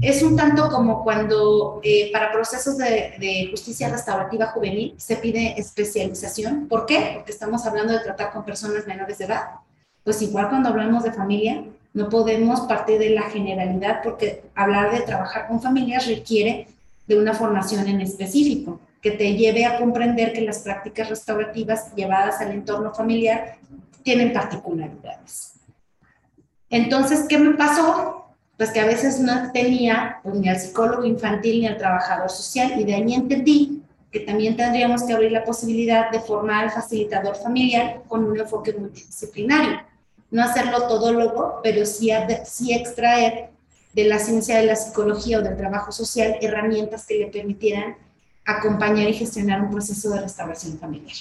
es un tanto como cuando eh, para procesos de, justicia restaurativa juvenil se pide especialización. ¿Por qué? Porque estamos hablando de tratar con personas menores de edad. Pues igual cuando hablamos de familia, no podemos partir de la generalidad porque hablar de trabajar con familias requiere de una formación en específico que te lleve a comprender que las prácticas restaurativas llevadas al entorno familiar tienen particularidades. Entonces, ¿qué me pasó? Pues que a veces no tenía pues, ni al psicólogo infantil ni al trabajador social y de ahí entendí que también tendríamos que abrir la posibilidad de formar al facilitador familiar con un enfoque multidisciplinario. No hacerlo todólogo, pero sí, sí extraer de la ciencia de la psicología o del trabajo social herramientas que le permitieran acompañar y gestionar un proceso de restauración familiar.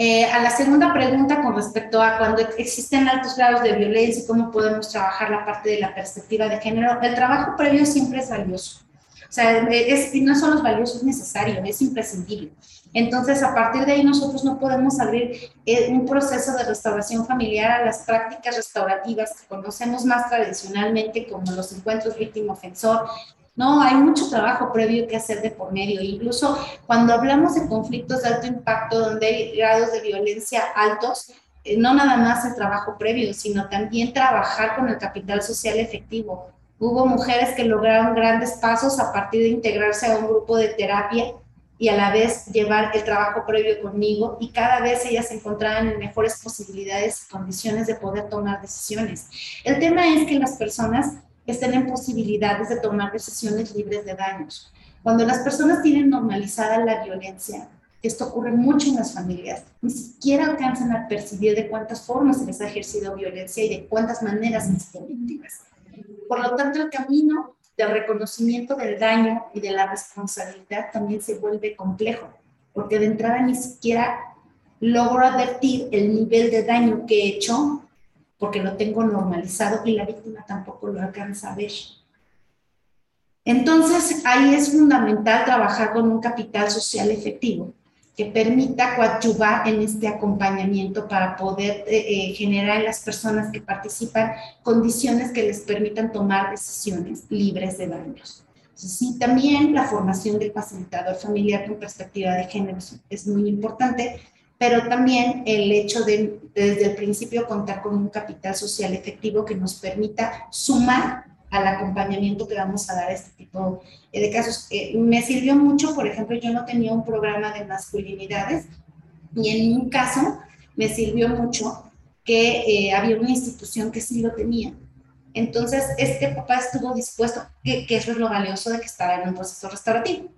Eh, a la segunda pregunta con respecto a cuando existen altos grados de violencia y cómo podemos trabajar la parte de la perspectiva de género, el trabajo previo siempre es valioso. O sea, es, no solo es valioso, es necesario, es imprescindible. Entonces, a partir de ahí nosotros no podemos abrir eh, un proceso de restauración familiar a las prácticas restaurativas que conocemos más tradicionalmente como los encuentros víctima-ofensor, no, hay mucho trabajo previo que hacer de por medio. Incluso cuando hablamos de conflictos de alto impacto, donde hay grados de violencia altos, eh, no nada más el trabajo previo, sino también trabajar con el capital social efectivo. Hubo mujeres que lograron grandes pasos a partir de integrarse a un grupo de terapia y a la vez llevar el trabajo previo conmigo y cada vez ellas se encontraban en mejores posibilidades y condiciones de poder tomar decisiones. El tema es que las personas estén en posibilidades de tomar decisiones libres de daños. Cuando las personas tienen normalizada la violencia, esto ocurre mucho en las familias, ni siquiera alcanzan a percibir de cuántas formas se les ha ejercido violencia y de cuántas maneras han sido víctimas. Por lo tanto, el camino del reconocimiento del daño y de la responsabilidad también se vuelve complejo, porque de entrada ni siquiera logro advertir el nivel de daño que he hecho porque lo tengo normalizado y la víctima tampoco lo alcanza a ver. Entonces, ahí es fundamental trabajar con un capital social efectivo que permita coadyuvar en este acompañamiento para poder eh, eh, generar en las personas que participan condiciones que les permitan tomar decisiones libres de daños. Sí, también la formación del facilitador familiar con perspectiva de género es muy importante, pero también el hecho de desde el principio contar con un capital social efectivo que nos permita sumar al acompañamiento que vamos a dar a este tipo de casos. Eh, me sirvió mucho, por ejemplo, yo no tenía un programa de masculinidades y en un caso me sirvió mucho que eh, había una institución que sí lo tenía. Entonces, este papá estuvo dispuesto, que, que eso es lo valioso de que estaba en un proceso restaurativo.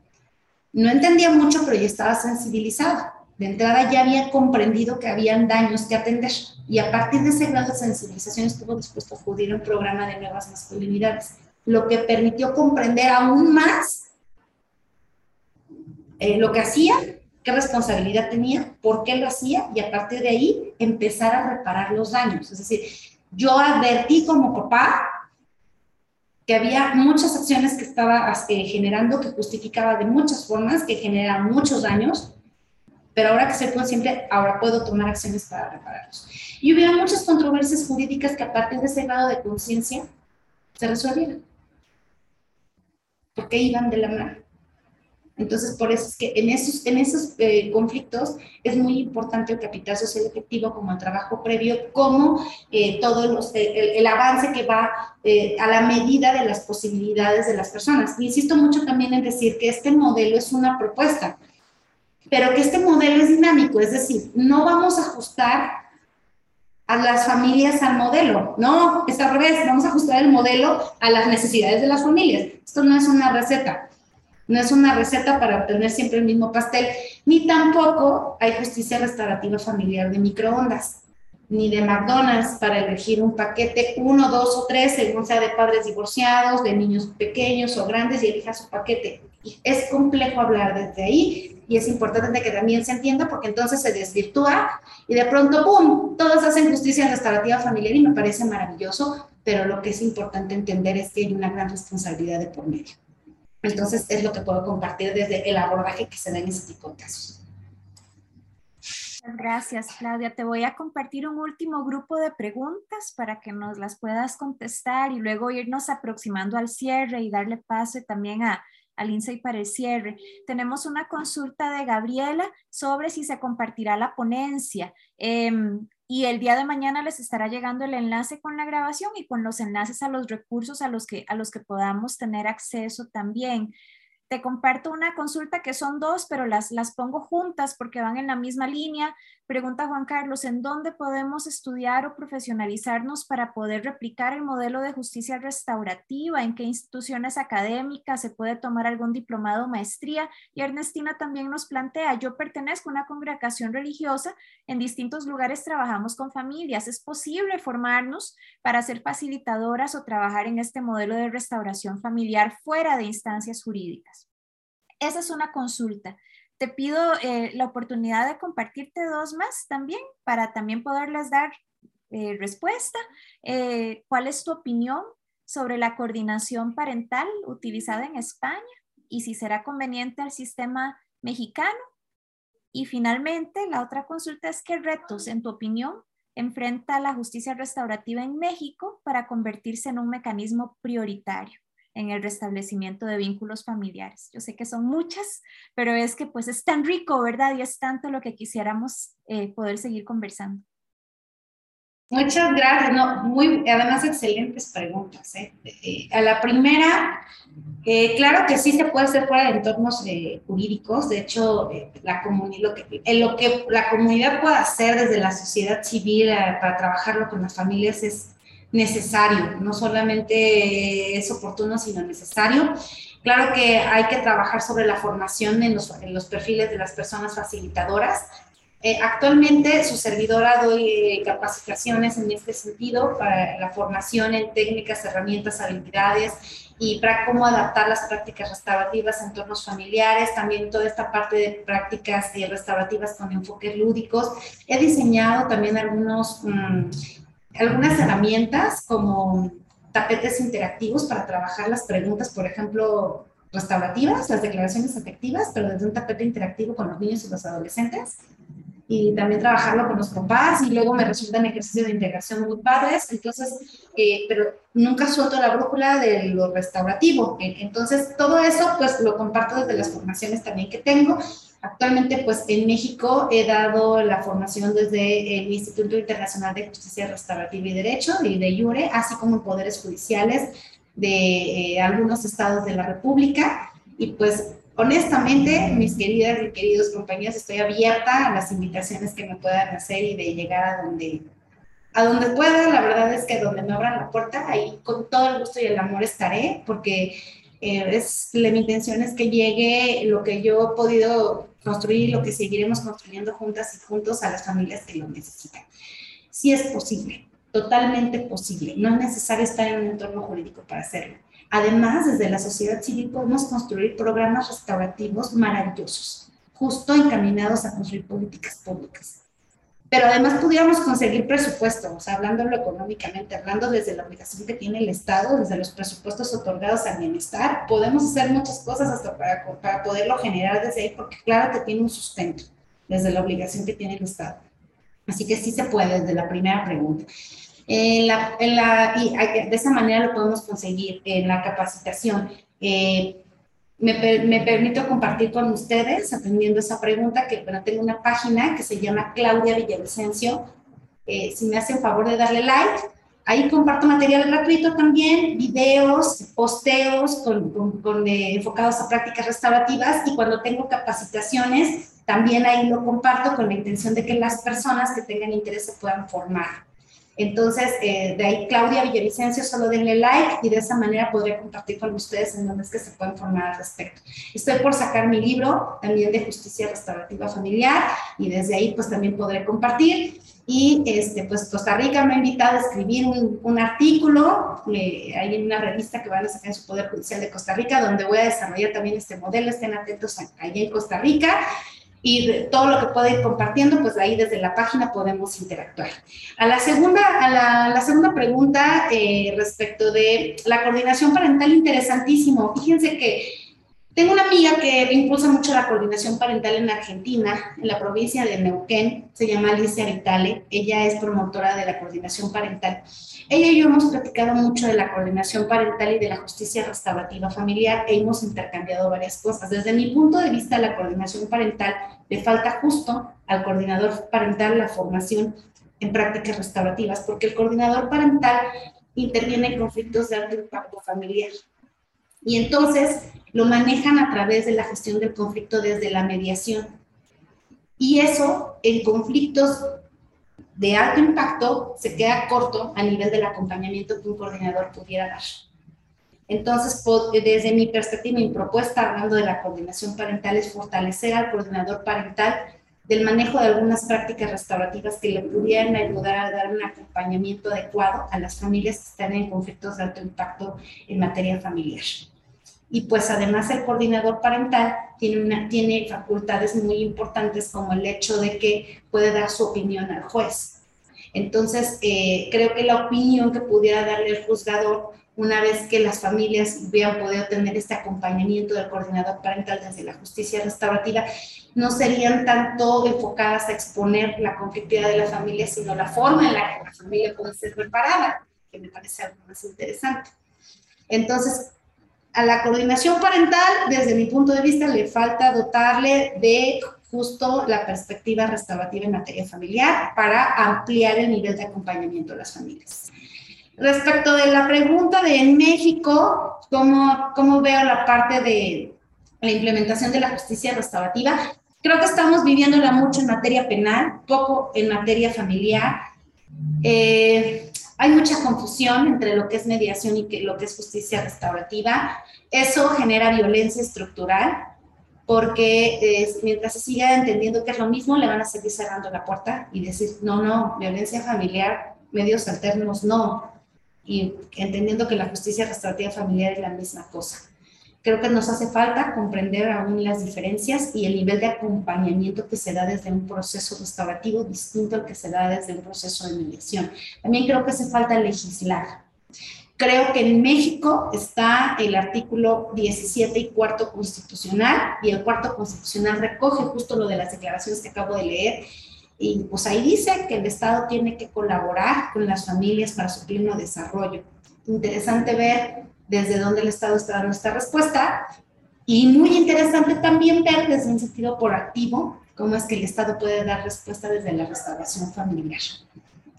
No entendía mucho, pero ya estaba sensibilizado. De entrada ya había comprendido que habían daños que atender y a partir de ese grado de sensibilización estuvo dispuesto a acudir a un programa de nuevas masculinidades, lo que permitió comprender aún más eh, lo que hacía, qué responsabilidad tenía, por qué lo hacía y a partir de ahí empezar a reparar los daños. Es decir, yo advertí como papá que había muchas acciones que estaba eh, generando, que justificaba de muchas formas, que generaban muchos daños pero ahora que soy consciente, ahora puedo tomar acciones para repararlos. Y hubiera muchas controversias jurídicas que a partir de ese grado de conciencia se resolvieran, porque iban de la mano. Entonces, por eso es que en esos, en esos eh, conflictos es muy importante el capital social efectivo como el trabajo previo, como eh, todo los, el, el, avance que va eh, a la medida de las posibilidades de las personas. insisto mucho también en decir que este modelo es una propuesta pero que este modelo es dinámico, es decir, no vamos a ajustar a las familias al modelo, no, es al revés, vamos a ajustar el modelo a las necesidades de las familias. Esto no es una receta, no es una receta para obtener siempre el mismo pastel, ni tampoco hay justicia restaurativa familiar de microondas, ni de McDonald's para elegir un paquete, uno, dos o tres, según sea de padres divorciados, de niños pequeños o grandes, y elija su paquete. Es complejo hablar desde ahí y es importante que también se entienda porque entonces se desvirtúa y de pronto, ¡pum!, todos hacen justicia restaurativa familiar y me parece maravilloso, pero lo que es importante entender es que hay una gran responsabilidad de por medio. Entonces es lo que puedo compartir desde el abordaje que se da en ese tipo de casos. Gracias, Claudia. Te voy a compartir un último grupo de preguntas para que nos las puedas contestar y luego irnos aproximando al cierre y darle paso también a, al y para el cierre. Tenemos una consulta de Gabriela sobre si se compartirá la ponencia. Em, y el día de mañana les estará llegando el enlace con la grabación y con los enlaces a los recursos a los que, a los que podamos tener acceso también te comparto una consulta que son dos, pero las, las pongo juntas porque van en la misma línea. Pregunta Juan Carlos, ¿en dónde podemos estudiar o profesionalizarnos para poder replicar el modelo de justicia restaurativa? ¿En qué instituciones académicas se puede tomar algún diplomado o maestría? Y Ernestina también nos plantea, yo pertenezco a una congregación religiosa, en distintos lugares trabajamos con familias. ¿Es posible formarnos para ser facilitadoras o trabajar en este modelo de restauración familiar fuera de instancias jurídicas? Esa es una consulta. Te pido eh, la oportunidad de compartirte dos más también para también poderles dar eh, respuesta. Eh, ¿Cuál es tu opinión sobre la coordinación parental utilizada en España y si será conveniente al sistema mexicano? Y finalmente, la otra consulta es qué retos, en tu opinión, enfrenta la justicia restaurativa en México para convertirse en un mecanismo prioritario en el restablecimiento de vínculos familiares. Yo sé que son muchas, pero es que pues es tan rico, ¿verdad? Y es tanto lo que quisiéramos eh, poder seguir conversando. Muchas gracias, no, muy, además excelentes preguntas. ¿eh? Eh, a la primera, claro que sí se puede hacer fuera de entornos jurídicos, de hecho, la lo, que, lo que la comunidad puede hacer desde la sociedad civil para trabajarlo con las familias es necesario, no solamente es oportuno, sino necesario. Claro que hay que trabajar sobre la formación en los, en los perfiles de las personas facilitadoras. Eh, actualmente su servidora doy eh, capacitaciones en este sentido para la formación en técnicas, herramientas, habilidades y para cómo adaptar las prácticas restaurativas a entornos familiares, también toda esta parte de prácticas eh, restaurativas con enfoques lúdicos. He diseñado también algunos, mm, algunas herramientas como tapetes interactivos para trabajar las preguntas, por ejemplo, restaurativas, las declaraciones afectivas, pero desde un tapete interactivo con los niños y los adolescentes. Y también trabajarlo con los papás y luego me resultan ejercicios de integración muy padres. Entonces, eh, pero nunca suelto la brújula de lo restaurativo. Entonces, todo eso pues lo comparto desde las formaciones también que tengo. Actualmente, pues en México he dado la formación desde el Instituto Internacional de Justicia Restaurativa y Derecho, y de IURE, así como en poderes judiciales de eh, algunos estados de la República. Y pues honestamente, mis queridas y queridos compañeros, estoy abierta a las invitaciones que me puedan hacer y de llegar a donde, a donde pueda. La verdad es que donde me abran la puerta, ahí con todo el gusto y el amor estaré, porque eh, es, la, mi intención es que llegue lo que yo he podido construir lo que seguiremos construyendo juntas y juntos a las familias que lo necesitan. Si es posible totalmente posible. No es necesario estar en un entorno jurídico para hacerlo. Además, desde la sociedad civil podemos construir programas restaurativos maravillosos, justo encaminados a construir políticas públicas. Pero además pudiéramos conseguir presupuestos, o sea, hablándolo económicamente, hablando desde la obligación que tiene el Estado, desde los presupuestos otorgados al bienestar, podemos hacer muchas cosas hasta para, para poderlo generar desde ahí, porque claro que tiene un sustento desde la obligación que tiene el Estado. Así que sí se puede desde la primera pregunta. En la, en la, y de esa manera lo podemos conseguir en la capacitación. Eh, me, me, permito compartir con ustedes, atendiendo esa pregunta, que bueno, tengo una página que se llama Claudia Villavicencio. Eh, si me hacen favor de darle like, ahí comparto material gratuito también, videos, posteos con, con, eh, enfocados a prácticas restaurativas y cuando tengo capacitaciones, también ahí lo comparto con la intención de que las personas que tengan interés se puedan formar. Entonces, eh, de ahí Claudia Villavicencio, solo denle like y de esa manera podré compartir con ustedes en donde es que se pueden formar al respecto. Estoy por sacar mi libro también de justicia restaurativa familiar y desde ahí pues también podré compartir. Y este, pues Costa Rica me ha invitado a escribir un, un artículo, eh, hay una revista que van a sacar en su Poder Judicial de Costa Rica, donde voy a desarrollar también este modelo, estén atentos allá en Costa Rica y todo lo que pueda ir compartiendo, pues ahí desde la página podemos interactuar. A la segunda, a la, segunda pregunta eh, respecto de la coordinación parental, interesantísimo. Fíjense que tengo una amiga que impulsa mucho la coordinación parental en Argentina, en la provincia de Neuquén, se llama Alicia Vitale, ella es promotora de la coordinación parental. Ella y yo hemos platicado mucho de la coordinación parental y de la justicia restaurativa familiar e hemos intercambiado varias cosas. Desde mi punto de vista, la coordinación parental le falta justo al coordinador parental la formación en prácticas restaurativas, porque el coordinador parental interviene en conflictos de alto impacto familiar. Y entonces lo manejan a través de la gestión del conflicto desde la mediación. Y eso en conflictos de alto impacto se queda corto a nivel del acompañamiento que un coordinador pudiera dar. Entonces, desde mi perspectiva, mi propuesta, hablando de la coordinación parental, es fortalecer al coordinador parental del manejo de algunas prácticas restaurativas que le pudieran ayudar a dar un acompañamiento adecuado a las familias que están en conflictos de alto impacto en materia familiar y pues además el coordinador parental tiene, una, tiene facultades muy importantes como el hecho de que puede dar su opinión al juez. Entonces, eh, creo que la opinión que pudiera darle el juzgador una vez que las familias hubieran podido tener este acompañamiento del coordinador parental desde la justicia restaurativa, no serían tanto enfocadas a exponer la conflictividad de la familia, sino la forma en la que la familia puede ser reparada, que me parece algo más interesante. Entonces, a la coordinación parental, desde mi punto de vista, le falta dotarle de justo la perspectiva restaurativa en materia familiar para ampliar el nivel de acompañamiento de las familias. Respecto de la pregunta de en México, ¿cómo, cómo veo la parte de la implementación de la justicia restaurativa? Creo que estamos viviéndola mucho en materia penal, poco en materia familiar. Eh, hay mucha confusión entre lo que es mediación y lo que es justicia restaurativa. Eso genera violencia estructural porque mientras se siga entendiendo que es lo mismo, le van a seguir cerrando la puerta y decir, no, no, violencia familiar, medios alternos, no. y entendiendo que la justicia restaurativa familiar es la misma cosa. Creo que nos hace falta comprender aún las diferencias y el nivel de acompañamiento que se da desde un proceso restaurativo distinto al que se da desde un proceso de mediación. También creo que hace falta legislar. Creo que en México está el artículo 17 y cuarto constitucional, y el cuarto constitucional recoge justo lo de las declaraciones que acabo de leer, y pues ahí dice que el Estado tiene que colaborar con las familias para su pleno desarrollo. Interesante ver desde dónde el Estado está dando esta respuesta y muy interesante también ver desde un sentido proactivo cómo es que el Estado puede dar respuesta desde la restauración familiar.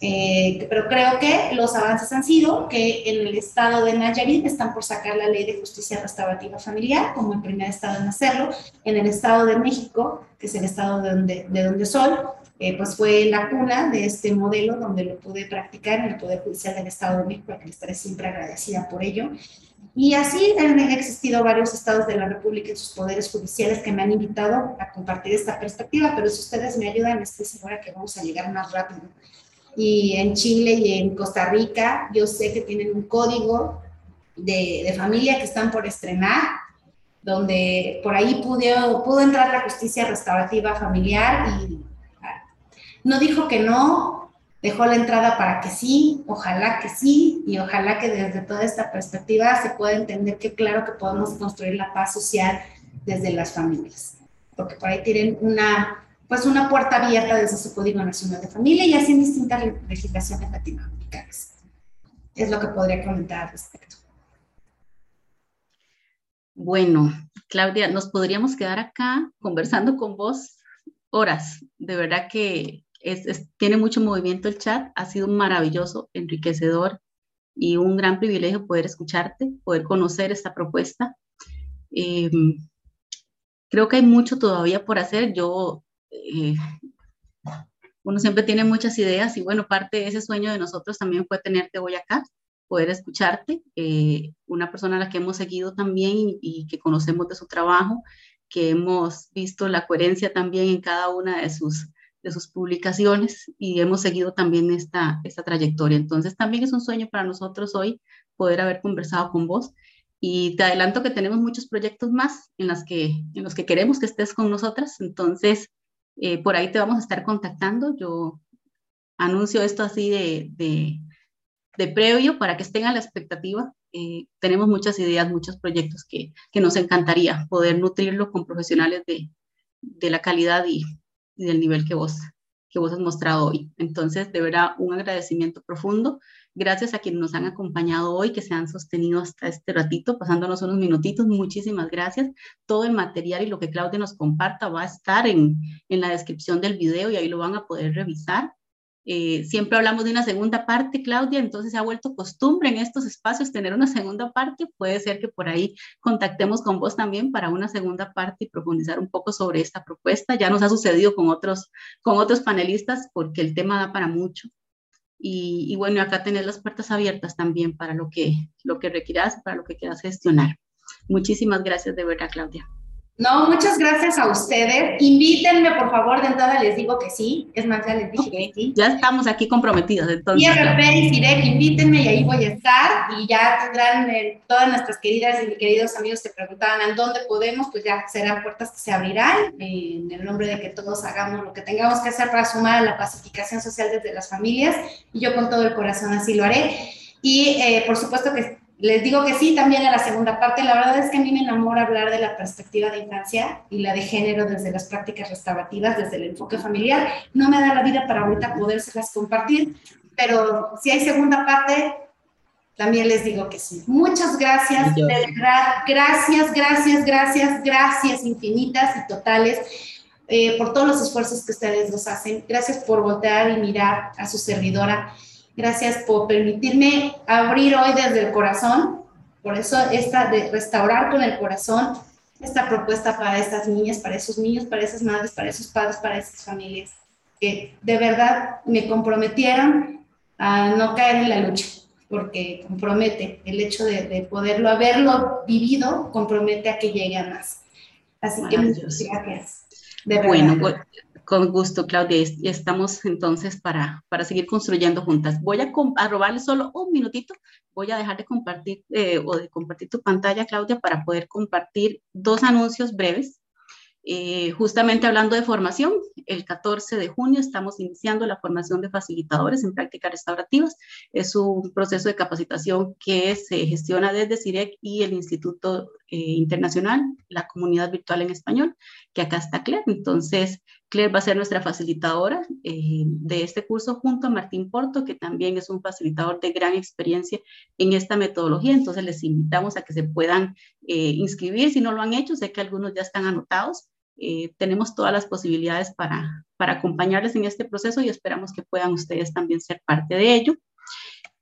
Eh, pero creo que los avances han sido que en el estado de Nayarit están por sacar la ley de justicia restaurativa familiar como el primer estado en hacerlo. En el estado de México, que es el estado de donde, de donde soy, eh, pues fue la cuna de este modelo donde lo pude practicar en el Poder Judicial del Estado de México, que estaré siempre agradecida por ello. Y así han existido varios estados de la República y sus poderes judiciales que me han invitado a compartir esta perspectiva, pero si ustedes me ayudan, estoy segura que vamos a llegar más rápido. Y en Chile y en Costa Rica, yo sé que tienen un código de, de familia que están por estrenar, donde por ahí pudo, pudo entrar la justicia restaurativa familiar y no dijo que no, dejó la entrada para que sí, ojalá que sí, y ojalá que desde toda esta perspectiva se pueda entender que claro que podemos construir la paz social desde las familias, porque por ahí tienen una, pues una puerta abierta desde su Código Nacional de Familia y así en distintas legislaciones latinoamericanas. Es lo que podría comentar al respecto. Bueno, Claudia, nos podríamos quedar acá conversando con vos horas. De verdad que tiene mucho movimiento el chat, ha sido maravilloso, enriquecedor y un gran privilegio poder escucharte, poder conocer esta propuesta. Em, creo que hay mucho todavía por hacer. Yo, eh, uno siempre tiene muchas ideas y bueno, parte de ese sueño de nosotros también fue tenerte hoy acá, poder escucharte, eh, una persona a la que hemos seguido también y, y que conocemos de su trabajo, que hemos visto la coherencia también en cada una de sus de sus publicaciones y hemos seguido también esta, esta trayectoria. Entonces también es un sueño para nosotros hoy poder haber conversado con vos y te adelanto que tenemos muchos proyectos más en, las que, en los que queremos que estés con nosotras. Entonces, eh, por ahí te vamos a estar contactando. Yo anuncio esto así de, de, de previo para que estén a la expectativa. Eh, tenemos muchas ideas, muchos proyectos que, que, nos encantaría poder nutrirlo con profesionales de, de la calidad y, y del nivel que vos, que vos has mostrado hoy. Entonces, de verdad, un agradecimiento profundo. Gracias a quienes nos han acompañado hoy, que se han sostenido hasta este ratito, pasándonos unos minutitos. Muchísimas gracias. Todo el material y lo que Claudia nos comparta va a estar en, en la descripción del video y ahí lo van a poder revisar. Eh, siempre hablamos de una segunda parte, Claudia, entonces se ha vuelto costumbre en estos espacios tener una segunda parte. Puede ser que por ahí contactemos con vos también para una segunda parte y profundizar un poco sobre esta propuesta. Ya nos ha sucedido con otros, con otros panelistas porque el tema da para mucho. Y, y bueno, acá tenés las puertas abiertas también para lo que, lo que requieras, para lo que quieras gestionar. Muchísimas gracias de verdad, Claudia. No, muchas gracias a ustedes. Invítenme, por favor, de entrada les digo que sí. Es más, ya les dije que sí. Ya estamos aquí comprometidos, entonces. IRP y FIDEC, invítenme y ahí voy a estar. Y ya tendrán eh, todas nuestras queridas y queridos amigos que preguntaban a dónde podemos, pues ya serán puertas que se abrirán en el nombre de que todos hagamos lo que tengamos que hacer para sumar a la pacificación social desde las familias. Y yo con todo el corazón así lo haré. Y eh, por supuesto que les digo que sí también a la segunda parte. La verdad es que a mí me enamora hablar de la perspectiva de infancia y la de género desde las prácticas restaurativas, desde el enfoque familiar. No me da la vida para ahorita podérselas compartir, pero si hay segunda parte, también les digo que sí. Muchas gracias, de verdad. Gracias, gracias, gracias, gracias infinitas y totales. Eh, por todos los esfuerzos que ustedes nos hacen. Gracias por voltear y mirar a su servidora. Gracias por permitirme abrir hoy desde el corazón. Por eso esta de restaurar con el corazón esta propuesta para estas niñas, para esos niños, para esas madres, para esos padres, para esas familias que de verdad me comprometieron a no caer en la lucha, porque compromete el hecho de, de poderlo haberlo vivido, compromete a que llegue a más. Así que muchas gracias. Bueno, con gusto, Claudia. Estamos entonces para, para seguir construyendo juntas. Voy a, a robarle solo un minutito. Voy a dejar de compartir eh, o de compartir tu pantalla, Claudia, para poder compartir dos anuncios breves eh, justamente hablando de formación, el 14 de junio estamos iniciando la formación de facilitadores en prácticas restaurativas. Es un proceso de capacitación que se gestiona desde CIREC y el Instituto eh, Internacional, la Comunidad Virtual en Español, que acá está Claire. Entonces, Claire va a ser nuestra facilitadora eh, de este curso junto a Martín Porto, que también es un facilitador de gran experiencia en esta metodología. Entonces, les invitamos a que se puedan inscribir si no lo han hecho. Sé que algunos ya están anotados eh, tenemos todas las posibilidades para, para acompañarles en este proceso y esperamos que puedan ustedes también ser parte de ello.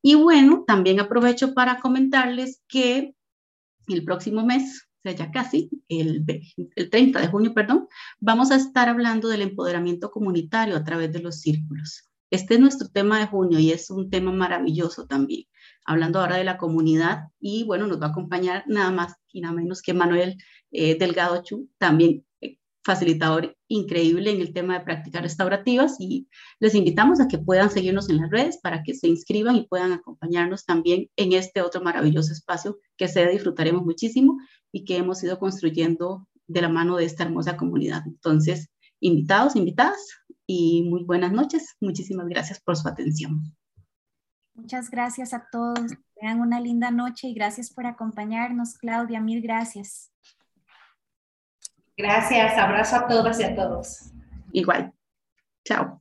Y bueno, también aprovecho para comentarles que el próximo mes, o sea, ya casi, el, el 30 de junio, perdón, vamos a estar hablando del empoderamiento comunitario a través de los círculos. Este es nuestro tema de junio y es un tema maravilloso también. Hablando ahora de la comunidad y bueno, nos va a acompañar nada más y nada menos que Manuel eh, Delgado Chu, también facilitador increíble en el tema de prácticas restaurativas y les invitamos a que puedan seguirnos en las redes para que se inscriban y puedan acompañarnos también en este otro maravilloso espacio que se disfrutaremos muchísimo y que hemos ido construyendo de la mano de esta hermosa comunidad. Entonces, invitados, invitadas y muy buenas noches. Muchísimas gracias por su atención. Muchas gracias a todos. Tengan una linda noche y gracias por acompañarnos, Claudia. Mil gracias. Gracias, abrazo a todas y a todos. Igual. Chao.